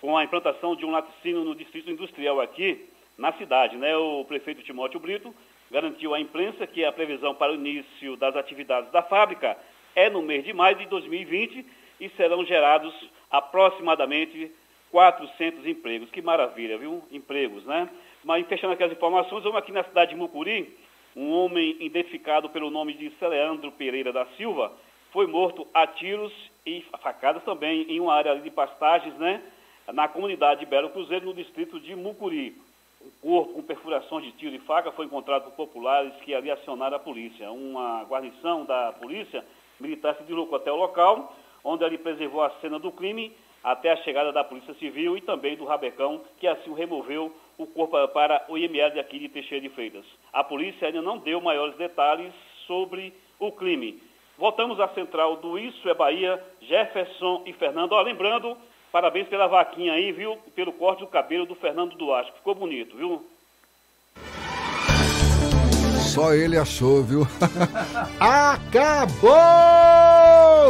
com a implantação de um laticínio no distrito industrial aqui na cidade. Né? O prefeito Timóteo Brito garantiu à imprensa que a previsão para o início das atividades da fábrica é no mês de maio de 2020 e serão gerados aproximadamente 400 empregos. Que maravilha, viu? Empregos, né? Mas fechando aqui as informações, vamos aqui na cidade de Mucuri, um homem identificado pelo nome de Celeandro Pereira da Silva foi morto a tiros e facadas também em uma área de pastagens, né? Na comunidade de Belo Cruzeiro, no distrito de Mucuri. Um corpo com perfurações de tiro e faca foi encontrado por populares que ali acionaram a polícia. Uma guarnição da polícia militar se deslocou até o local, onde ali preservou a cena do crime até a chegada da Polícia Civil e também do Rabecão, que assim removeu o corpo para o IML aqui de Teixeira de Freitas. A polícia ainda não deu maiores detalhes sobre o crime. Voltamos à central do Isso é Bahia, Jefferson e Fernando. Ó, lembrando, parabéns pela vaquinha aí, viu? Pelo corte do cabelo do Fernando Duarte. Ficou bonito, viu? Só ele achou, viu? (laughs) Acabou,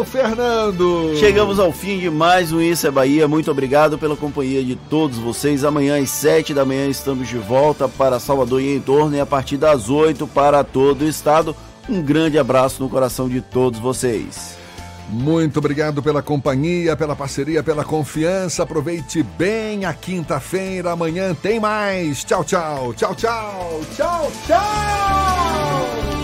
Fernando! Chegamos ao fim de mais um Isso é Bahia. Muito obrigado pela companhia de todos vocês. Amanhã às 7 da manhã estamos de volta para Salvador e em torno e a partir das 8 para todo o estado. Um grande abraço no coração de todos vocês. Muito obrigado pela companhia, pela parceria, pela confiança. Aproveite bem a quinta-feira. Amanhã tem mais. Tchau, tchau. Tchau, tchau. Tchau, tchau.